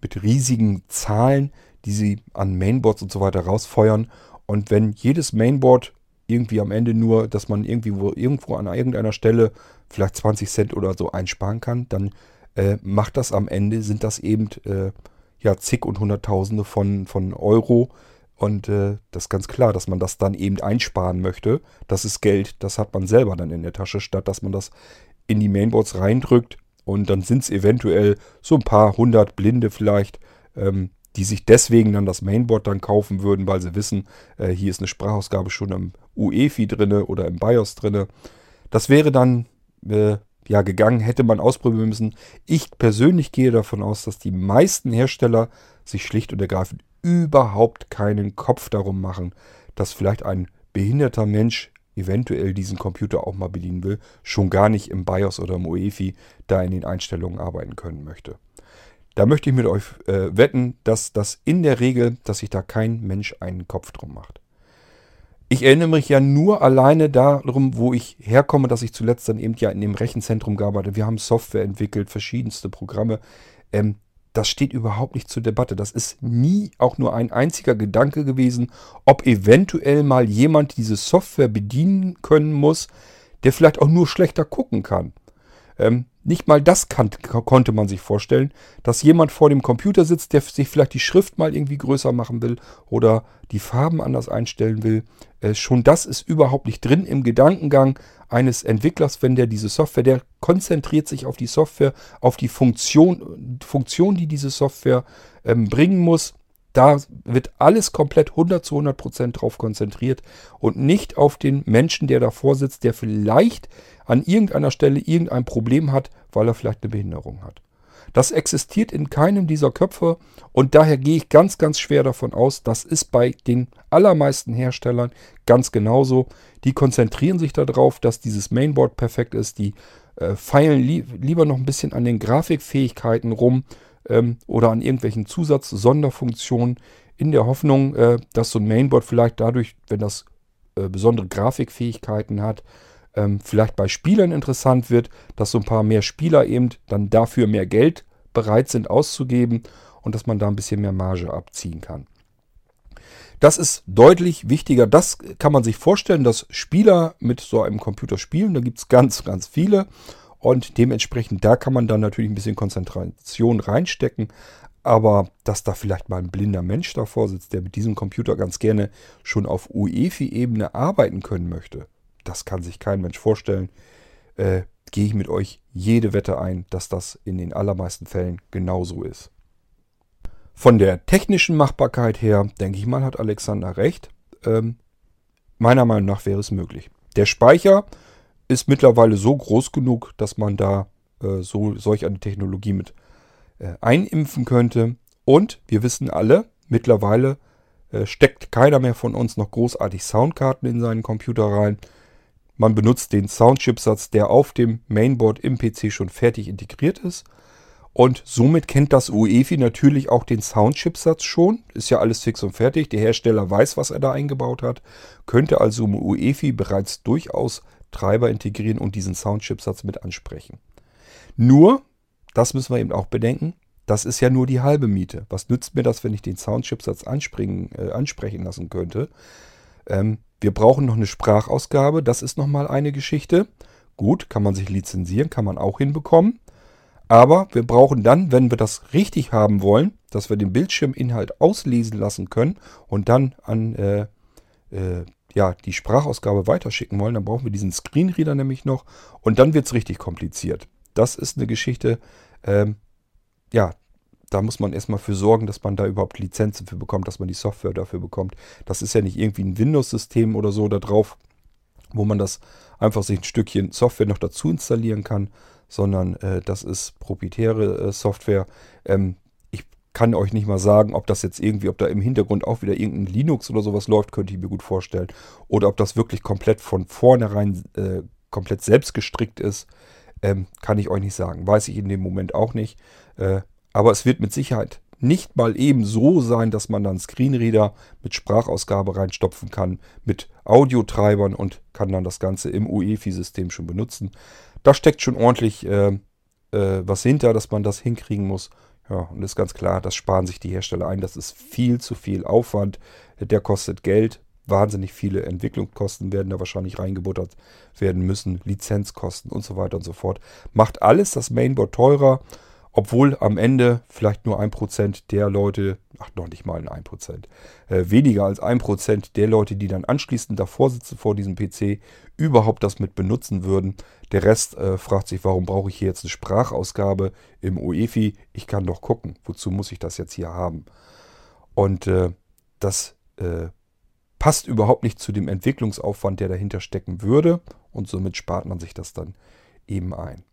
mit riesigen Zahlen, die sie an Mainboards und so weiter rausfeuern. Und wenn jedes Mainboard irgendwie am Ende nur, dass man irgendwie wo, irgendwo an irgendeiner Stelle vielleicht 20 Cent oder so einsparen kann, dann äh, macht das am Ende, sind das eben äh, ja zig und hunderttausende von, von Euro, und äh, das ist ganz klar, dass man das dann eben einsparen möchte. Das ist Geld, das hat man selber dann in der Tasche, statt dass man das in die Mainboards reindrückt. Und dann sind es eventuell so ein paar hundert Blinde vielleicht, ähm, die sich deswegen dann das Mainboard dann kaufen würden, weil sie wissen, äh, hier ist eine Sprachausgabe schon im UEFI drinne oder im BIOS drinne. Das wäre dann äh, ja gegangen, hätte man ausprobieren müssen. Ich persönlich gehe davon aus, dass die meisten Hersteller sich schlicht und ergreifend überhaupt keinen Kopf darum machen, dass vielleicht ein behinderter Mensch eventuell diesen Computer auch mal bedienen will, schon gar nicht im BIOS oder im UEFI da in den Einstellungen arbeiten können möchte. Da möchte ich mit euch äh, wetten, dass das in der Regel, dass sich da kein Mensch einen Kopf drum macht. Ich erinnere mich ja nur alleine darum, wo ich herkomme, dass ich zuletzt dann eben ja in dem Rechenzentrum gearbeitet habe. Wir haben Software entwickelt, verschiedenste Programme. Ähm, das steht überhaupt nicht zur Debatte. Das ist nie auch nur ein einziger Gedanke gewesen, ob eventuell mal jemand diese Software bedienen können muss, der vielleicht auch nur schlechter gucken kann. Ähm, nicht mal das kann, konnte man sich vorstellen, dass jemand vor dem Computer sitzt, der sich vielleicht die Schrift mal irgendwie größer machen will oder die Farben anders einstellen will. Äh, schon das ist überhaupt nicht drin im Gedankengang eines Entwicklers, wenn der diese Software, der konzentriert sich auf die Software, auf die Funktion, Funktion die diese Software ähm, bringen muss. Da wird alles komplett 100 zu 100 Prozent drauf konzentriert und nicht auf den Menschen, der davor sitzt, der vielleicht an irgendeiner Stelle irgendein Problem hat, weil er vielleicht eine Behinderung hat. Das existiert in keinem dieser Köpfe und daher gehe ich ganz, ganz schwer davon aus, das ist bei den allermeisten Herstellern ganz genauso. Die konzentrieren sich darauf, dass dieses Mainboard perfekt ist. Die äh, feilen li lieber noch ein bisschen an den Grafikfähigkeiten rum ähm, oder an irgendwelchen Zusatz-Sonderfunktionen in der Hoffnung, äh, dass so ein Mainboard vielleicht dadurch, wenn das äh, besondere Grafikfähigkeiten hat, ähm, vielleicht bei Spielern interessant wird, dass so ein paar mehr Spieler eben dann dafür mehr Geld bereit sind auszugeben und dass man da ein bisschen mehr Marge abziehen kann. Das ist deutlich wichtiger. Das kann man sich vorstellen, dass Spieler mit so einem Computer spielen. Da gibt es ganz, ganz viele. Und dementsprechend, da kann man dann natürlich ein bisschen Konzentration reinstecken. Aber dass da vielleicht mal ein blinder Mensch davor sitzt, der mit diesem Computer ganz gerne schon auf UEFI-Ebene arbeiten können möchte, das kann sich kein Mensch vorstellen. Äh, Gehe ich mit euch jede Wette ein, dass das in den allermeisten Fällen genauso ist. Von der technischen Machbarkeit her, denke ich mal, hat Alexander recht. Ähm, meiner Meinung nach wäre es möglich. Der Speicher ist mittlerweile so groß genug, dass man da äh, so solch eine Technologie mit äh, einimpfen könnte. Und wir wissen alle, mittlerweile äh, steckt keiner mehr von uns noch großartig Soundkarten in seinen Computer rein. Man benutzt den Soundchipsatz, der auf dem Mainboard im PC schon fertig integriert ist. Und somit kennt das UEFI natürlich auch den Soundchipsatz schon. Ist ja alles fix und fertig. Der Hersteller weiß, was er da eingebaut hat. Könnte also im UEFI bereits durchaus Treiber integrieren und diesen Soundchipsatz mit ansprechen. Nur, das müssen wir eben auch bedenken, das ist ja nur die halbe Miete. Was nützt mir das, wenn ich den Soundchipsatz äh, ansprechen lassen könnte? Ähm, wir brauchen noch eine Sprachausgabe. Das ist nochmal eine Geschichte. Gut, kann man sich lizenzieren, kann man auch hinbekommen. Aber wir brauchen dann, wenn wir das richtig haben wollen, dass wir den Bildschirminhalt auslesen lassen können und dann an äh, äh, ja, die Sprachausgabe weiterschicken wollen, dann brauchen wir diesen Screenreader nämlich noch und dann wird es richtig kompliziert. Das ist eine Geschichte, ähm, ja, da muss man erstmal für sorgen, dass man da überhaupt Lizenzen für bekommt, dass man die Software dafür bekommt. Das ist ja nicht irgendwie ein Windows-System oder so da drauf, wo man das einfach sich ein Stückchen Software noch dazu installieren kann, sondern äh, das ist proprietäre äh, Software. Ähm, kann euch nicht mal sagen, ob das jetzt irgendwie, ob da im Hintergrund auch wieder irgendein Linux oder sowas läuft, könnte ich mir gut vorstellen. Oder ob das wirklich komplett von vornherein äh, komplett selbst gestrickt ist, ähm, kann ich euch nicht sagen. Weiß ich in dem Moment auch nicht. Äh, aber es wird mit Sicherheit nicht mal eben so sein, dass man dann Screenreader mit Sprachausgabe reinstopfen kann, mit Audiotreibern und kann dann das Ganze im UEFI-System schon benutzen. Da steckt schon ordentlich äh, äh, was hinter, dass man das hinkriegen muss. Ja, und ist ganz klar, das sparen sich die Hersteller ein. Das ist viel zu viel Aufwand. Der kostet Geld. Wahnsinnig viele Entwicklungskosten werden da wahrscheinlich reingebuttert werden müssen. Lizenzkosten und so weiter und so fort. Macht alles das Mainboard teurer obwohl am Ende vielleicht nur ein Prozent der Leute, ach noch nicht mal ein Prozent, äh, weniger als ein Prozent der Leute, die dann anschließend davor sitzen vor diesem PC, überhaupt das mit benutzen würden. Der Rest äh, fragt sich, warum brauche ich hier jetzt eine Sprachausgabe im UEFI? Ich kann doch gucken, wozu muss ich das jetzt hier haben? Und äh, das äh, passt überhaupt nicht zu dem Entwicklungsaufwand, der dahinter stecken würde. Und somit spart man sich das dann eben ein.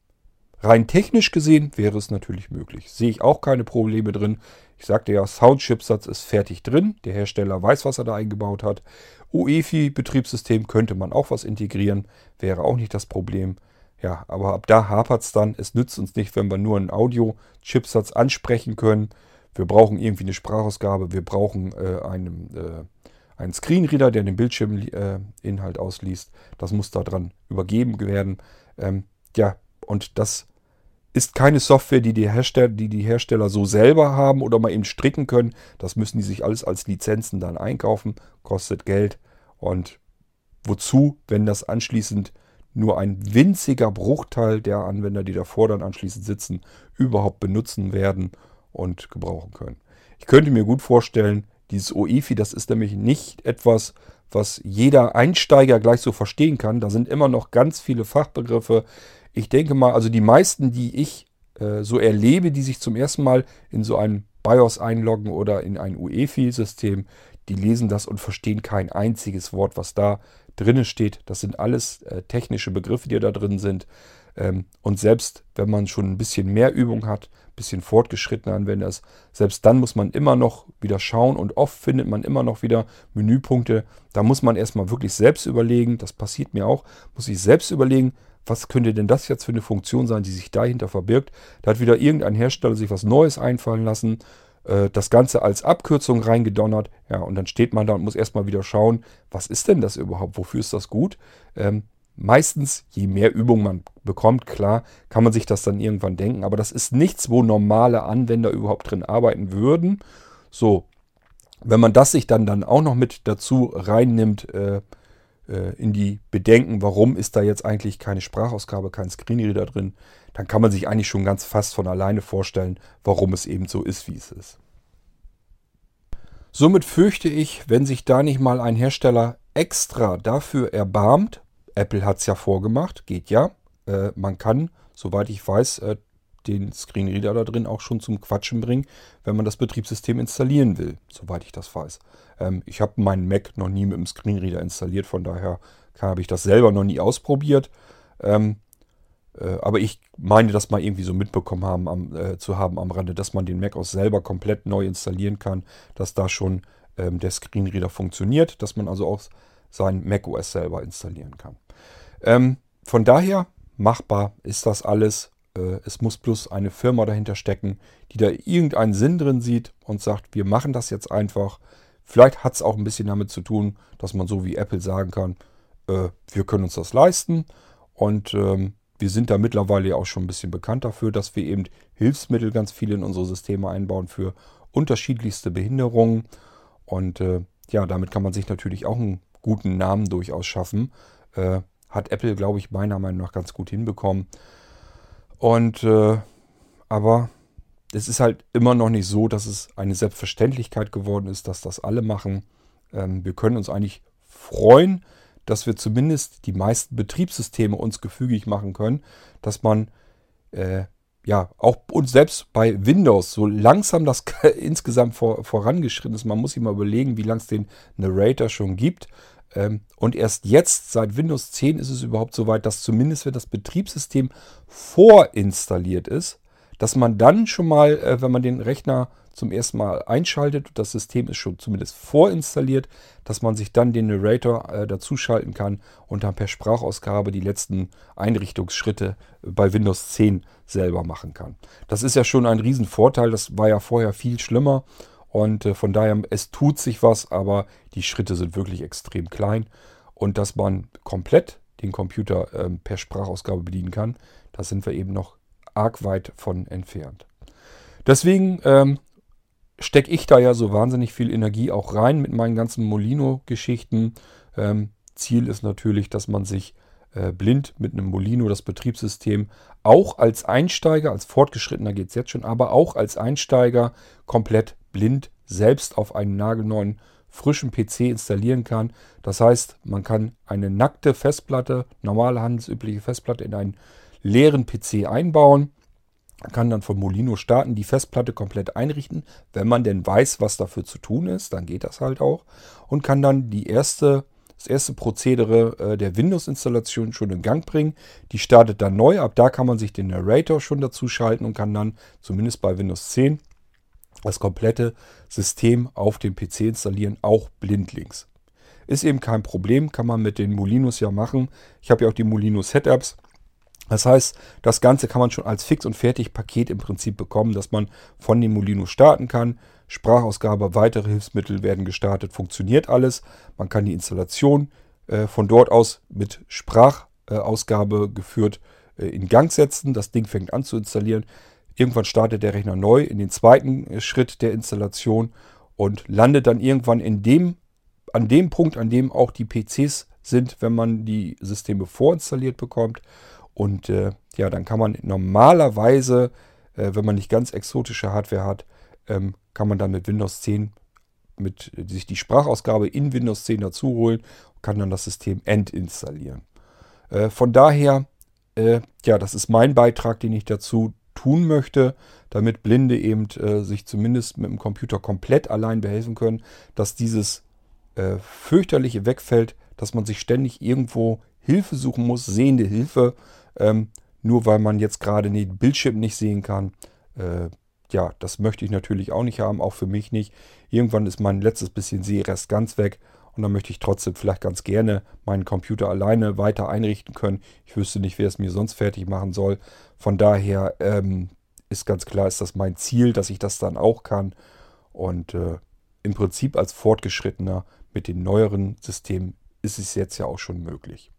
Rein technisch gesehen wäre es natürlich möglich. Sehe ich auch keine Probleme drin. Ich sagte ja, Soundchipsatz ist fertig drin. Der Hersteller weiß, was er da eingebaut hat. UEFI-Betriebssystem könnte man auch was integrieren. Wäre auch nicht das Problem. Ja, aber ab da hapert es dann. Es nützt uns nicht, wenn wir nur einen Audio-Chipsatz ansprechen können. Wir brauchen irgendwie eine Sprachausgabe. Wir brauchen äh, einen, äh, einen Screenreader, der den Bildschirminhalt äh, ausliest. Das muss da dran übergeben werden. Ähm, ja, und das ist keine Software, die die, Hersteller, die die Hersteller so selber haben oder mal eben stricken können. Das müssen die sich alles als Lizenzen dann einkaufen. Kostet Geld. Und wozu, wenn das anschließend nur ein winziger Bruchteil der Anwender, die davor dann anschließend sitzen, überhaupt benutzen werden und gebrauchen können. Ich könnte mir gut vorstellen, dieses OEFI, das ist nämlich nicht etwas, was jeder Einsteiger gleich so verstehen kann. Da sind immer noch ganz viele Fachbegriffe, ich denke mal, also die meisten, die ich äh, so erlebe, die sich zum ersten Mal in so ein BIOS einloggen oder in ein UEFI-System, die lesen das und verstehen kein einziges Wort, was da drinnen steht. Das sind alles äh, technische Begriffe, die da drin sind. Ähm, und selbst wenn man schon ein bisschen mehr Übung hat, ein bisschen fortgeschrittener Anwender ist, selbst dann muss man immer noch wieder schauen und oft findet man immer noch wieder Menüpunkte. Da muss man erstmal wirklich selbst überlegen, das passiert mir auch, muss ich selbst überlegen, was könnte denn das jetzt für eine Funktion sein, die sich dahinter verbirgt. Da hat wieder irgendein Hersteller sich was Neues einfallen lassen, äh, das Ganze als Abkürzung reingedonnert. Ja, und dann steht man da und muss erstmal wieder schauen, was ist denn das überhaupt, wofür ist das gut? Ähm, meistens, je mehr Übung man bekommt, klar, kann man sich das dann irgendwann denken. Aber das ist nichts, wo normale Anwender überhaupt drin arbeiten würden. So, wenn man das sich dann, dann auch noch mit dazu reinnimmt, äh, in die Bedenken, warum ist da jetzt eigentlich keine Sprachausgabe, kein Screenreader drin, dann kann man sich eigentlich schon ganz fast von alleine vorstellen, warum es eben so ist, wie es ist. Somit fürchte ich, wenn sich da nicht mal ein Hersteller extra dafür erbarmt, Apple hat es ja vorgemacht, geht ja, äh, man kann, soweit ich weiß, äh, den Screenreader da drin auch schon zum Quatschen bringen, wenn man das Betriebssystem installieren will, soweit ich das weiß. Ähm, ich habe meinen Mac noch nie mit dem Screenreader installiert, von daher habe ich das selber noch nie ausprobiert. Ähm, äh, aber ich meine, das mal irgendwie so mitbekommen haben, am, äh, zu haben am Rande, dass man den Mac auch selber komplett neu installieren kann, dass da schon ähm, der Screenreader funktioniert, dass man also auch sein Mac OS selber installieren kann. Ähm, von daher machbar ist das alles. Äh, es muss bloß eine Firma dahinter stecken, die da irgendeinen Sinn drin sieht und sagt, wir machen das jetzt einfach. Vielleicht hat es auch ein bisschen damit zu tun, dass man so wie Apple sagen kann, äh, wir können uns das leisten und ähm, wir sind da mittlerweile ja auch schon ein bisschen bekannt dafür, dass wir eben Hilfsmittel ganz viel in unsere Systeme einbauen für unterschiedlichste Behinderungen. Und äh, ja, damit kann man sich natürlich auch einen guten Namen durchaus schaffen. Äh, hat Apple, glaube ich, meiner Meinung nach ganz gut hinbekommen. Und äh, aber es ist halt immer noch nicht so, dass es eine Selbstverständlichkeit geworden ist, dass das alle machen. Ähm, wir können uns eigentlich freuen, dass wir zumindest die meisten Betriebssysteme uns gefügig machen können, dass man äh, ja auch uns selbst bei Windows so langsam das insgesamt vor, vorangeschritten ist. Man muss sich mal überlegen, wie lange es den Narrator schon gibt. Ähm, und erst jetzt, seit Windows 10, ist es überhaupt so weit, dass zumindest wenn das Betriebssystem vorinstalliert ist, dass man dann schon mal, äh, wenn man den Rechner zum ersten Mal einschaltet das System ist schon zumindest vorinstalliert, dass man sich dann den Narrator äh, dazuschalten kann und dann per Sprachausgabe die letzten Einrichtungsschritte bei Windows 10 selber machen kann. Das ist ja schon ein Riesenvorteil, das war ja vorher viel schlimmer und äh, von daher, es tut sich was, aber die Schritte sind wirklich extrem klein. Und dass man komplett den Computer ähm, per Sprachausgabe bedienen kann, da sind wir eben noch arg weit von entfernt. Deswegen ähm, stecke ich da ja so wahnsinnig viel Energie auch rein mit meinen ganzen Molino-Geschichten. Ähm, Ziel ist natürlich, dass man sich äh, blind mit einem Molino das Betriebssystem auch als Einsteiger, als Fortgeschrittener geht es jetzt schon, aber auch als Einsteiger komplett blind selbst auf einen nagelneuen frischen PC installieren kann. Das heißt, man kann eine nackte Festplatte, normale handelsübliche Festplatte in einen leeren PC einbauen, kann dann von Molino starten, die Festplatte komplett einrichten, wenn man denn weiß, was dafür zu tun ist, dann geht das halt auch und kann dann die erste das erste Prozedere äh, der Windows-Installation schon in Gang bringen. Die startet dann neu. Ab da kann man sich den Narrator schon dazu schalten und kann dann zumindest bei Windows 10 das komplette System auf dem PC installieren, auch blindlings. Ist eben kein Problem, kann man mit den Molinos ja machen. Ich habe ja auch die Molino Setups. Das heißt, das Ganze kann man schon als fix und fertig Paket im Prinzip bekommen, dass man von dem Molino starten kann. Sprachausgabe, weitere Hilfsmittel werden gestartet, funktioniert alles. Man kann die Installation äh, von dort aus mit Sprachausgabe geführt äh, in Gang setzen. Das Ding fängt an zu installieren. Irgendwann startet der Rechner neu in den zweiten äh, Schritt der Installation und landet dann irgendwann in dem, an dem Punkt, an dem auch die PCs sind, wenn man die Systeme vorinstalliert bekommt. Und äh, ja, dann kann man normalerweise, äh, wenn man nicht ganz exotische Hardware hat, ähm, kann man dann mit Windows 10 mit äh, sich die Sprachausgabe in Windows 10 dazu holen und kann dann das System endinstallieren. Äh, von daher, äh, ja, das ist mein Beitrag, den ich dazu tun möchte, damit Blinde eben äh, sich zumindest mit dem Computer komplett allein behelfen können, dass dieses fürchterliche wegfällt, dass man sich ständig irgendwo Hilfe suchen muss, sehende Hilfe. Ähm, nur weil man jetzt gerade den Bildschirm nicht sehen kann. Äh, ja, das möchte ich natürlich auch nicht haben, auch für mich nicht. Irgendwann ist mein letztes bisschen Sehrest ganz weg und dann möchte ich trotzdem vielleicht ganz gerne meinen Computer alleine weiter einrichten können. Ich wüsste nicht, wer es mir sonst fertig machen soll. Von daher ähm, ist ganz klar, ist das mein Ziel, dass ich das dann auch kann. Und äh, im Prinzip als Fortgeschrittener mit den neueren Systemen ist es jetzt ja auch schon möglich.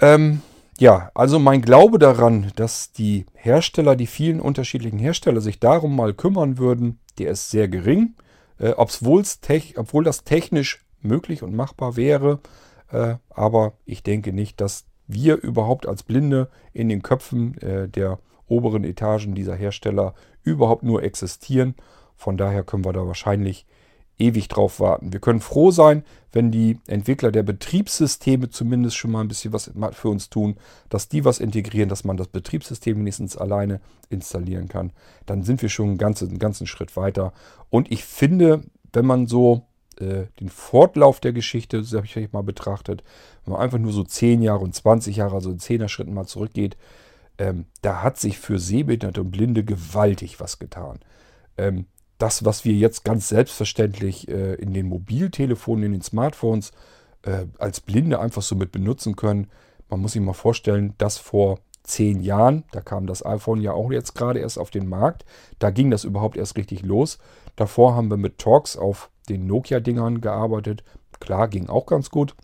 Ähm, ja, also mein Glaube daran, dass die Hersteller, die vielen unterschiedlichen Hersteller sich darum mal kümmern würden, der ist sehr gering. Äh, obwohl das technisch möglich und machbar wäre, äh, aber ich denke nicht, dass wir überhaupt als Blinde in den Köpfen äh, der oberen Etagen dieser Hersteller überhaupt nur existieren. Von daher können wir da wahrscheinlich ewig drauf warten. Wir können froh sein, wenn die Entwickler der Betriebssysteme zumindest schon mal ein bisschen was für uns tun, dass die was integrieren, dass man das Betriebssystem wenigstens alleine installieren kann. Dann sind wir schon einen ganzen, einen ganzen Schritt weiter. Und ich finde, wenn man so äh, den Fortlauf der Geschichte, das habe ich vielleicht mal betrachtet, wenn man einfach nur so 10 Jahre und 20 Jahre, also in 10er Schritten mal zurückgeht, ähm, da hat sich für Sehbehinderte und Blinde gewaltig was getan. Ähm, das, was wir jetzt ganz selbstverständlich äh, in den Mobiltelefonen, in den Smartphones äh, als Blinde einfach so mit benutzen können. Man muss sich mal vorstellen, dass vor zehn Jahren, da kam das iPhone ja auch jetzt gerade erst auf den Markt, da ging das überhaupt erst richtig los. Davor haben wir mit Talks auf den Nokia-Dingern gearbeitet. Klar, ging auch ganz gut.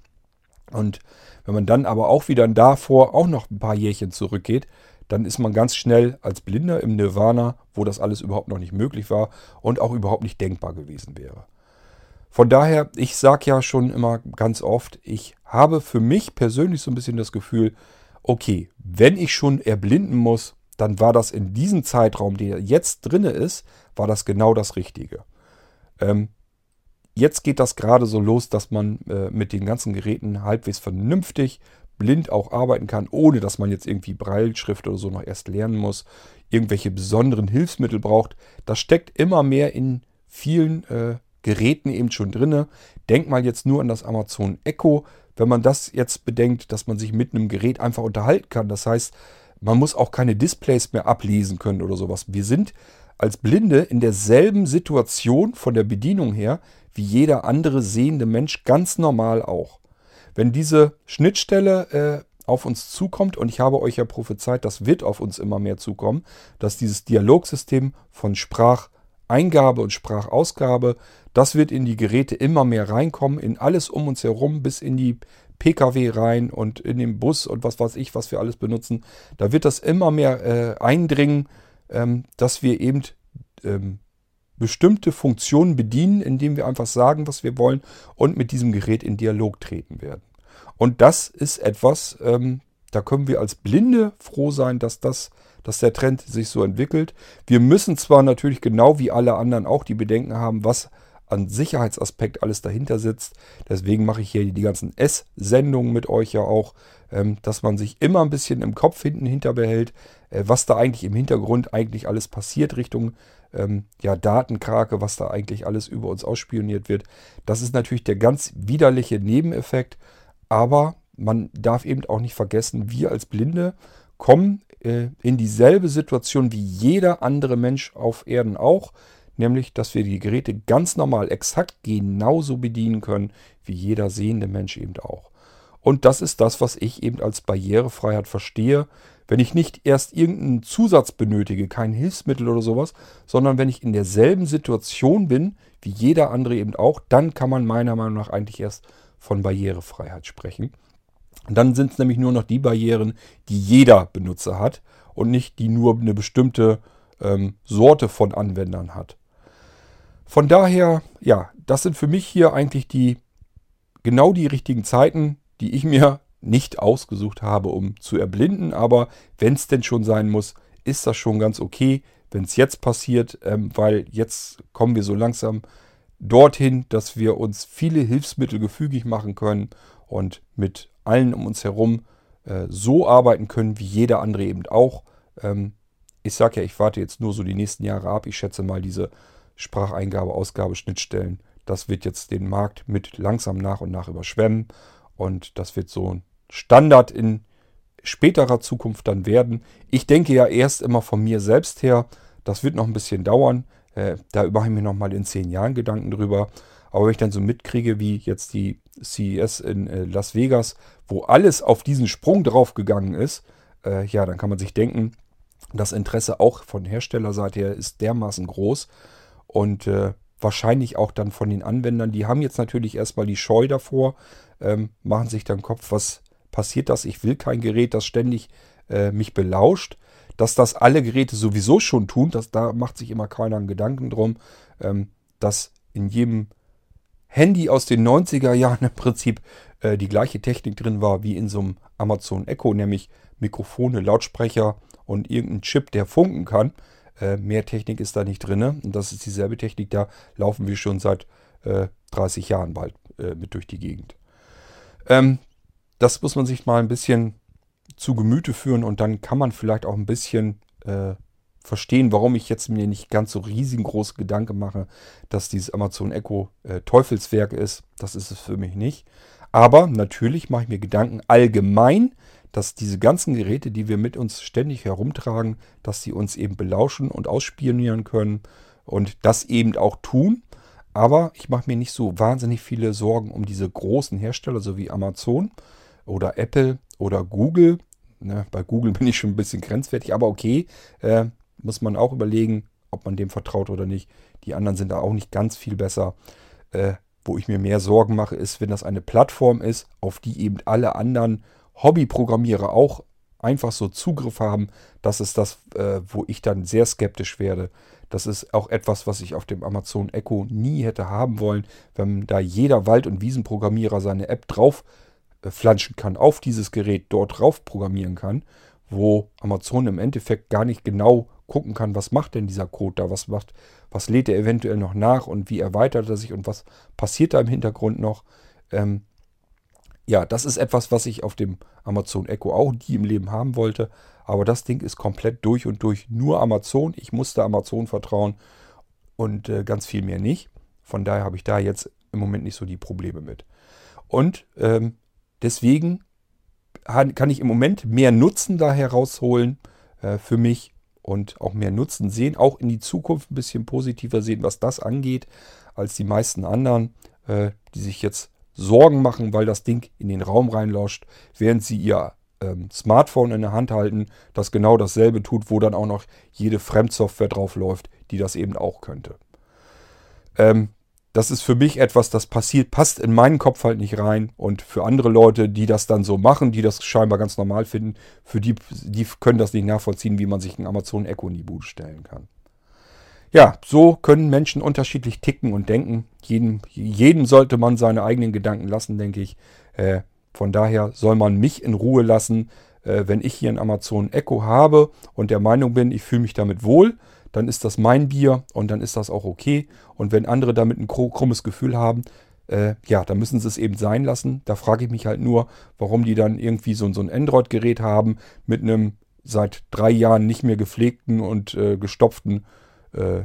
Und wenn man dann aber auch wieder davor auch noch ein paar Jährchen zurückgeht, dann ist man ganz schnell als Blinder im Nirvana, wo das alles überhaupt noch nicht möglich war und auch überhaupt nicht denkbar gewesen wäre. Von daher, ich sage ja schon immer ganz oft, ich habe für mich persönlich so ein bisschen das Gefühl, okay, wenn ich schon erblinden muss, dann war das in diesem Zeitraum, der jetzt drinne ist, war das genau das Richtige. Ähm, jetzt geht das gerade so los, dass man äh, mit den ganzen Geräten halbwegs vernünftig blind auch arbeiten kann, ohne dass man jetzt irgendwie Breilschrift oder so noch erst lernen muss, irgendwelche besonderen Hilfsmittel braucht. Das steckt immer mehr in vielen äh, Geräten eben schon drinne. Denk mal jetzt nur an das Amazon Echo. Wenn man das jetzt bedenkt, dass man sich mit einem Gerät einfach unterhalten kann, das heißt, man muss auch keine Displays mehr ablesen können oder sowas. Wir sind als Blinde in derselben Situation von der Bedienung her wie jeder andere sehende Mensch ganz normal auch. Wenn diese Schnittstelle äh, auf uns zukommt, und ich habe euch ja prophezeit, das wird auf uns immer mehr zukommen, dass dieses Dialogsystem von Spracheingabe und Sprachausgabe, das wird in die Geräte immer mehr reinkommen, in alles um uns herum, bis in die Pkw rein und in den Bus und was weiß ich, was wir alles benutzen. Da wird das immer mehr äh, eindringen, ähm, dass wir eben ähm, bestimmte Funktionen bedienen, indem wir einfach sagen, was wir wollen und mit diesem Gerät in Dialog treten werden. Und das ist etwas, ähm, da können wir als Blinde froh sein, dass das, dass der Trend sich so entwickelt. Wir müssen zwar natürlich genau wie alle anderen auch die Bedenken haben, was an Sicherheitsaspekt alles dahinter sitzt. Deswegen mache ich hier die ganzen S-Sendungen mit euch ja auch, ähm, dass man sich immer ein bisschen im Kopf hinten hinterbehält, was da eigentlich im Hintergrund eigentlich alles passiert Richtung ähm, ja, Datenkrake, was da eigentlich alles über uns ausspioniert wird. Das ist natürlich der ganz widerliche Nebeneffekt, aber man darf eben auch nicht vergessen, wir als Blinde kommen äh, in dieselbe Situation wie jeder andere Mensch auf Erden auch, nämlich dass wir die Geräte ganz normal, exakt genauso bedienen können, wie jeder sehende Mensch eben auch. Und das ist das, was ich eben als Barrierefreiheit verstehe. Wenn ich nicht erst irgendeinen Zusatz benötige, kein Hilfsmittel oder sowas, sondern wenn ich in derselben Situation bin, wie jeder andere eben auch, dann kann man meiner Meinung nach eigentlich erst von Barrierefreiheit sprechen. Und dann sind es nämlich nur noch die Barrieren, die jeder Benutzer hat und nicht die nur eine bestimmte ähm, Sorte von Anwendern hat. Von daher, ja, das sind für mich hier eigentlich die genau die richtigen Zeiten, die ich mir nicht ausgesucht habe, um zu erblinden. Aber wenn es denn schon sein muss, ist das schon ganz okay, wenn es jetzt passiert, ähm, weil jetzt kommen wir so langsam dorthin, dass wir uns viele Hilfsmittel gefügig machen können und mit allen um uns herum äh, so arbeiten können, wie jeder andere eben auch. Ähm, ich sage ja, ich warte jetzt nur so die nächsten Jahre ab. Ich schätze mal diese Spracheingabe, Ausgabe, Schnittstellen. Das wird jetzt den Markt mit langsam nach und nach überschwemmen. Und das wird so ein Standard in späterer Zukunft dann werden. Ich denke ja erst immer von mir selbst her, das wird noch ein bisschen dauern. Äh, da mache ich mir noch mal in zehn Jahren Gedanken drüber. Aber wenn ich dann so mitkriege, wie jetzt die CES in äh, Las Vegas, wo alles auf diesen Sprung draufgegangen ist, äh, ja, dann kann man sich denken, das Interesse auch von Herstellerseite her ist dermaßen groß und wahrscheinlich auch dann von den Anwendern. Die haben jetzt natürlich erstmal die Scheu davor, ähm, machen sich dann Kopf, was passiert das? Ich will kein Gerät, das ständig äh, mich belauscht. Dass das alle Geräte sowieso schon tun, das, da macht sich immer keiner einen Gedanken drum, ähm, dass in jedem Handy aus den 90er Jahren im Prinzip äh, die gleiche Technik drin war wie in so einem Amazon Echo, nämlich Mikrofone, Lautsprecher und irgendein Chip, der funken kann. Äh, mehr Technik ist da nicht drin. Und das ist dieselbe Technik, da laufen wir schon seit äh, 30 Jahren bald äh, mit durch die Gegend. Ähm, das muss man sich mal ein bisschen zu Gemüte führen und dann kann man vielleicht auch ein bisschen äh, verstehen, warum ich jetzt mir nicht ganz so riesengroße Gedanken mache, dass dieses Amazon Echo äh, Teufelswerk ist. Das ist es für mich nicht. Aber natürlich mache ich mir Gedanken allgemein, dass diese ganzen Geräte, die wir mit uns ständig herumtragen, dass sie uns eben belauschen und ausspionieren können und das eben auch tun. Aber ich mache mir nicht so wahnsinnig viele Sorgen um diese großen Hersteller, so wie Amazon oder Apple oder Google. Ne, bei Google bin ich schon ein bisschen grenzwertig, aber okay, äh, muss man auch überlegen, ob man dem vertraut oder nicht. Die anderen sind da auch nicht ganz viel besser. Äh, wo ich mir mehr Sorgen mache, ist, wenn das eine Plattform ist, auf die eben alle anderen Hobbyprogrammierer auch einfach so Zugriff haben. Das ist das, äh, wo ich dann sehr skeptisch werde. Das ist auch etwas, was ich auf dem Amazon Echo nie hätte haben wollen, wenn da jeder Wald- und Wiesenprogrammierer seine App drauf äh, flanschen kann, auf dieses Gerät dort drauf programmieren kann, wo Amazon im Endeffekt gar nicht genau gucken kann, was macht denn dieser Code da, was macht, was lädt er eventuell noch nach und wie erweitert er sich und was passiert da im Hintergrund noch. Ähm, ja, das ist etwas, was ich auf dem Amazon Echo auch nie im Leben haben wollte. Aber das Ding ist komplett durch und durch nur Amazon. Ich musste Amazon vertrauen und äh, ganz viel mehr nicht. Von daher habe ich da jetzt im Moment nicht so die Probleme mit. Und ähm, deswegen kann ich im Moment mehr Nutzen da herausholen äh, für mich und auch mehr Nutzen sehen, auch in die Zukunft ein bisschen positiver sehen, was das angeht, als die meisten anderen, äh, die sich jetzt Sorgen machen, weil das Ding in den Raum reinlauscht, während sie ihr ähm, Smartphone in der Hand halten, das genau dasselbe tut, wo dann auch noch jede Fremdsoftware drauf läuft, die das eben auch könnte. Ähm, das ist für mich etwas, das passiert, passt in meinen Kopf halt nicht rein. Und für andere Leute, die das dann so machen, die das scheinbar ganz normal finden, für die, die können das nicht nachvollziehen, wie man sich ein Amazon Echo in die Bude stellen kann. Ja, so können Menschen unterschiedlich ticken und denken. Jedem, jedem sollte man seine eigenen Gedanken lassen, denke ich. Äh, von daher soll man mich in Ruhe lassen. Äh, wenn ich hier ein Amazon Echo habe und der Meinung bin, ich fühle mich damit wohl, dann ist das mein Bier und dann ist das auch okay. Und wenn andere damit ein krummes Gefühl haben, äh, ja, dann müssen sie es eben sein lassen. Da frage ich mich halt nur, warum die dann irgendwie so, so ein Android-Gerät haben mit einem seit drei Jahren nicht mehr gepflegten und äh, gestopften äh,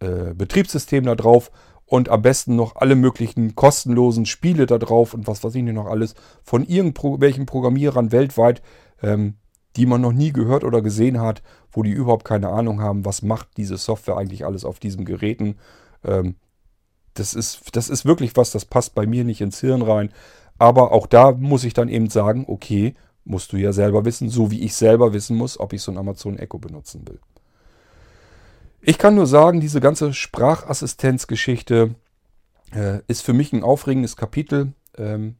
äh Betriebssystem da drauf und am besten noch alle möglichen kostenlosen Spiele da drauf und was weiß ich nicht noch alles von irgendwelchen Programmierern weltweit. Ähm, die man noch nie gehört oder gesehen hat, wo die überhaupt keine Ahnung haben, was macht diese Software eigentlich alles auf diesen Geräten. Ähm, das, ist, das ist wirklich was, das passt bei mir nicht ins Hirn rein. Aber auch da muss ich dann eben sagen, okay, musst du ja selber wissen, so wie ich selber wissen muss, ob ich so ein Amazon Echo benutzen will. Ich kann nur sagen, diese ganze Sprachassistenzgeschichte äh, ist für mich ein aufregendes Kapitel. Ähm,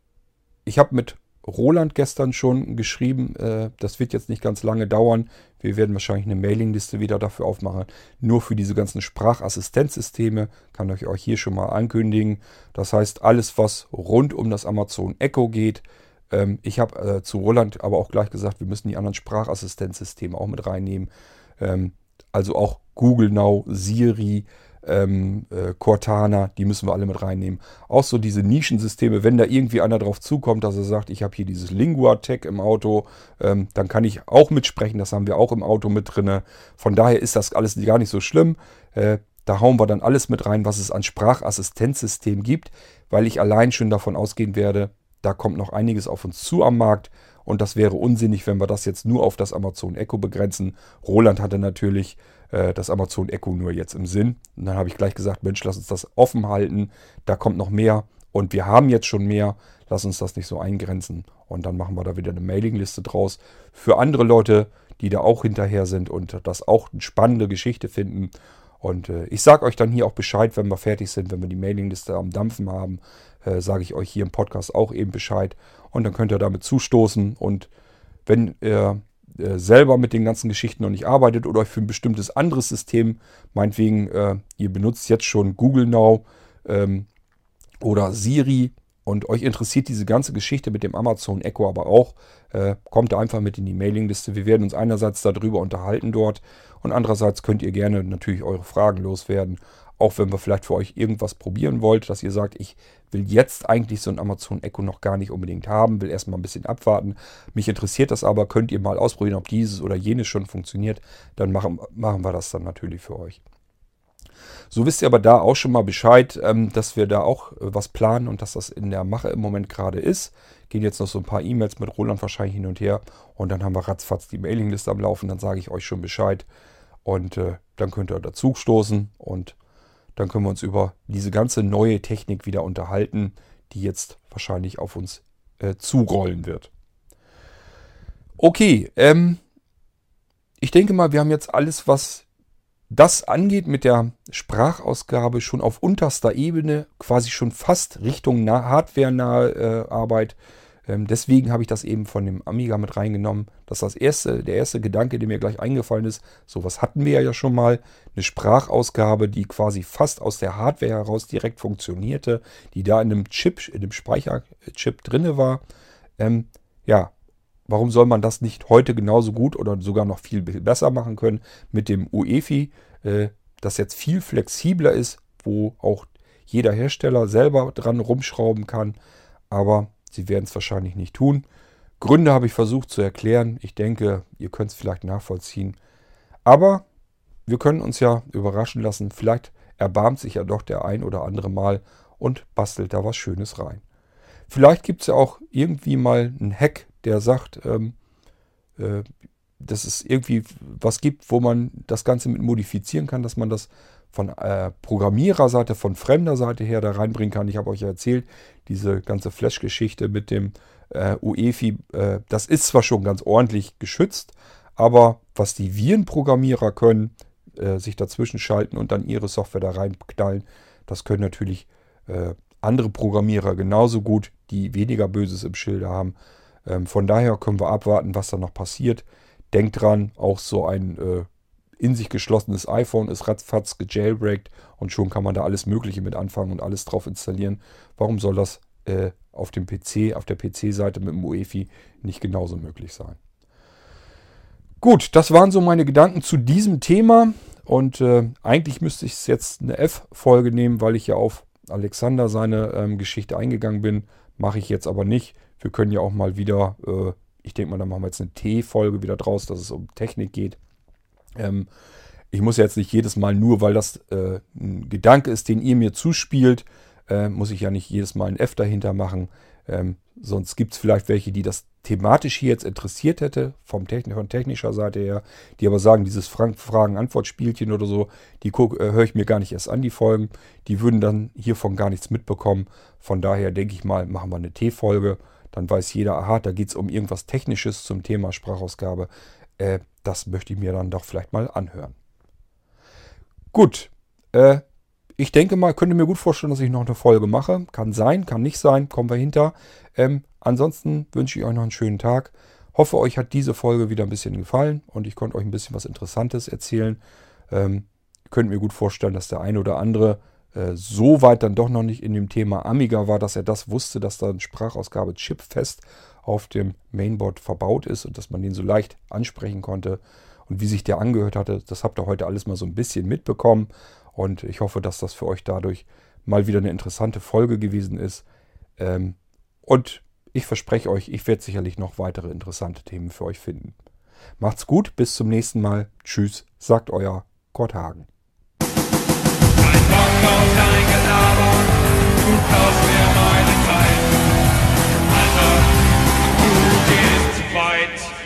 ich habe mit Roland gestern schon geschrieben. Äh, das wird jetzt nicht ganz lange dauern. Wir werden wahrscheinlich eine Mailingliste wieder dafür aufmachen. Nur für diese ganzen Sprachassistenzsysteme kann ich euch hier schon mal ankündigen. Das heißt, alles, was rund um das Amazon Echo geht. Ähm, ich habe äh, zu Roland aber auch gleich gesagt, wir müssen die anderen Sprachassistenzsysteme auch mit reinnehmen. Ähm, also auch Google Now, Siri, ähm, äh, Cortana, die müssen wir alle mit reinnehmen. Auch so diese Nischensysteme, wenn da irgendwie einer drauf zukommt, dass er sagt, ich habe hier dieses Lingua-Tech im Auto, ähm, dann kann ich auch mitsprechen, das haben wir auch im Auto mit drin. Von daher ist das alles gar nicht so schlimm. Äh, da hauen wir dann alles mit rein, was es an Sprachassistenzsystem gibt, weil ich allein schon davon ausgehen werde, da kommt noch einiges auf uns zu am Markt. Und das wäre unsinnig, wenn wir das jetzt nur auf das Amazon Echo begrenzen. Roland hatte natürlich äh, das Amazon Echo nur jetzt im Sinn. Und dann habe ich gleich gesagt, Mensch, lass uns das offen halten. Da kommt noch mehr. Und wir haben jetzt schon mehr. Lass uns das nicht so eingrenzen. Und dann machen wir da wieder eine Mailingliste draus. Für andere Leute, die da auch hinterher sind und das auch eine spannende Geschichte finden. Und äh, ich sage euch dann hier auch Bescheid, wenn wir fertig sind, wenn wir die Mailingliste am Dampfen haben, äh, sage ich euch hier im Podcast auch eben Bescheid. Und dann könnt ihr damit zustoßen. Und wenn ihr äh, selber mit den ganzen Geschichten noch nicht arbeitet oder euch für ein bestimmtes anderes System, meinetwegen, äh, ihr benutzt jetzt schon Google Now ähm, oder Siri und euch interessiert diese ganze Geschichte mit dem Amazon Echo aber auch, äh, kommt da einfach mit in die Mailingliste. Wir werden uns einerseits darüber unterhalten dort und andererseits könnt ihr gerne natürlich eure Fragen loswerden. Auch wenn wir vielleicht für euch irgendwas probieren wollt, dass ihr sagt, ich will jetzt eigentlich so ein Amazon Echo noch gar nicht unbedingt haben, will erstmal ein bisschen abwarten. Mich interessiert das aber, könnt ihr mal ausprobieren, ob dieses oder jenes schon funktioniert. Dann machen, machen wir das dann natürlich für euch. So wisst ihr aber da auch schon mal Bescheid, ähm, dass wir da auch äh, was planen und dass das in der Mache im Moment gerade ist. Gehen jetzt noch so ein paar E-Mails mit Roland wahrscheinlich hin und her und dann haben wir ratzfatz die Mailingliste am Laufen. Dann sage ich euch schon Bescheid und äh, dann könnt ihr dazu stoßen und dann können wir uns über diese ganze neue Technik wieder unterhalten, die jetzt wahrscheinlich auf uns äh, zurollen wird. Okay, ähm, ich denke mal, wir haben jetzt alles, was das angeht mit der Sprachausgabe schon auf unterster Ebene, quasi schon fast Richtung hardware-nahe äh, Arbeit. Ähm, deswegen habe ich das eben von dem Amiga mit reingenommen. Das ist das erste, der erste Gedanke, der mir gleich eingefallen ist. Sowas hatten wir ja schon mal. Eine Sprachausgabe, die quasi fast aus der Hardware heraus direkt funktionierte, die da in einem Chip, in dem Speicherchip drinne war. Ähm, ja, warum soll man das nicht heute genauso gut oder sogar noch viel besser machen können mit dem UEFI, äh, das jetzt viel flexibler ist, wo auch jeder Hersteller selber dran rumschrauben kann. Aber sie werden es wahrscheinlich nicht tun. Gründe habe ich versucht zu erklären. Ich denke, ihr könnt es vielleicht nachvollziehen. Aber wir können uns ja überraschen lassen. Vielleicht erbarmt sich ja doch der ein oder andere mal und bastelt da was Schönes rein. Vielleicht gibt es ja auch irgendwie mal einen Hack, der sagt, ähm, äh, dass es irgendwie was gibt, wo man das Ganze mit modifizieren kann, dass man das von äh, Programmiererseite, von fremder Seite her da reinbringen kann. Ich habe euch ja erzählt, diese ganze Flash-Geschichte mit dem äh, UEFI, äh, das ist zwar schon ganz ordentlich geschützt, aber was die Virenprogrammierer können, äh, sich dazwischen schalten und dann ihre Software da reinknallen, das können natürlich äh, andere Programmierer genauso gut, die weniger Böses im Schilde haben. Ähm, von daher können wir abwarten, was da noch passiert. Denkt dran, auch so ein äh, in sich geschlossenes iPhone ist ratzfatz gejailbreakt und schon kann man da alles Mögliche mit anfangen und alles drauf installieren. Warum soll das äh, auf dem PC, auf der PC-Seite mit dem UEFI nicht genauso möglich sein? Gut, das waren so meine Gedanken zu diesem Thema. Und äh, eigentlich müsste ich jetzt eine F-Folge nehmen, weil ich ja auf Alexander seine ähm, Geschichte eingegangen bin. Mache ich jetzt aber nicht. Wir können ja auch mal wieder, äh, ich denke mal, da machen wir jetzt eine T-Folge wieder draus, dass es um Technik geht. Ähm, ich muss jetzt nicht jedes Mal nur, weil das äh, ein Gedanke ist, den ihr mir zuspielt, äh, muss ich ja nicht jedes Mal ein F dahinter machen. Ähm, sonst gibt es vielleicht welche, die das thematisch hier jetzt interessiert hätte, vom Techn von technischer Seite her, die aber sagen, dieses Fragen-Antwort-Spielchen oder so, die äh, höre ich mir gar nicht erst an, die Folgen. Die würden dann hiervon gar nichts mitbekommen. Von daher denke ich mal, machen wir eine T-Folge dann weiß jeder, aha, da geht es um irgendwas Technisches zum Thema Sprachausgabe. Das möchte ich mir dann doch vielleicht mal anhören. Gut, äh, ich denke mal, könnte mir gut vorstellen, dass ich noch eine Folge mache. Kann sein, kann nicht sein, kommen wir hinter. Ähm, ansonsten wünsche ich euch noch einen schönen Tag. Hoffe, euch hat diese Folge wieder ein bisschen gefallen und ich konnte euch ein bisschen was Interessantes erzählen. Ähm, könnt mir gut vorstellen, dass der eine oder andere äh, so weit dann doch noch nicht in dem Thema Amiga war, dass er das wusste, dass da ein Sprachausgabe-Chip fest auf dem Mainboard verbaut ist und dass man den so leicht ansprechen konnte. Und wie sich der angehört hatte, das habt ihr heute alles mal so ein bisschen mitbekommen. Und ich hoffe, dass das für euch dadurch mal wieder eine interessante Folge gewesen ist. Ähm, und ich verspreche euch, ich werde sicherlich noch weitere interessante Themen für euch finden. Macht's gut, bis zum nächsten Mal. Tschüss, sagt euer Kurt Hagen. Bongo, dein Gelaber, du ist fight.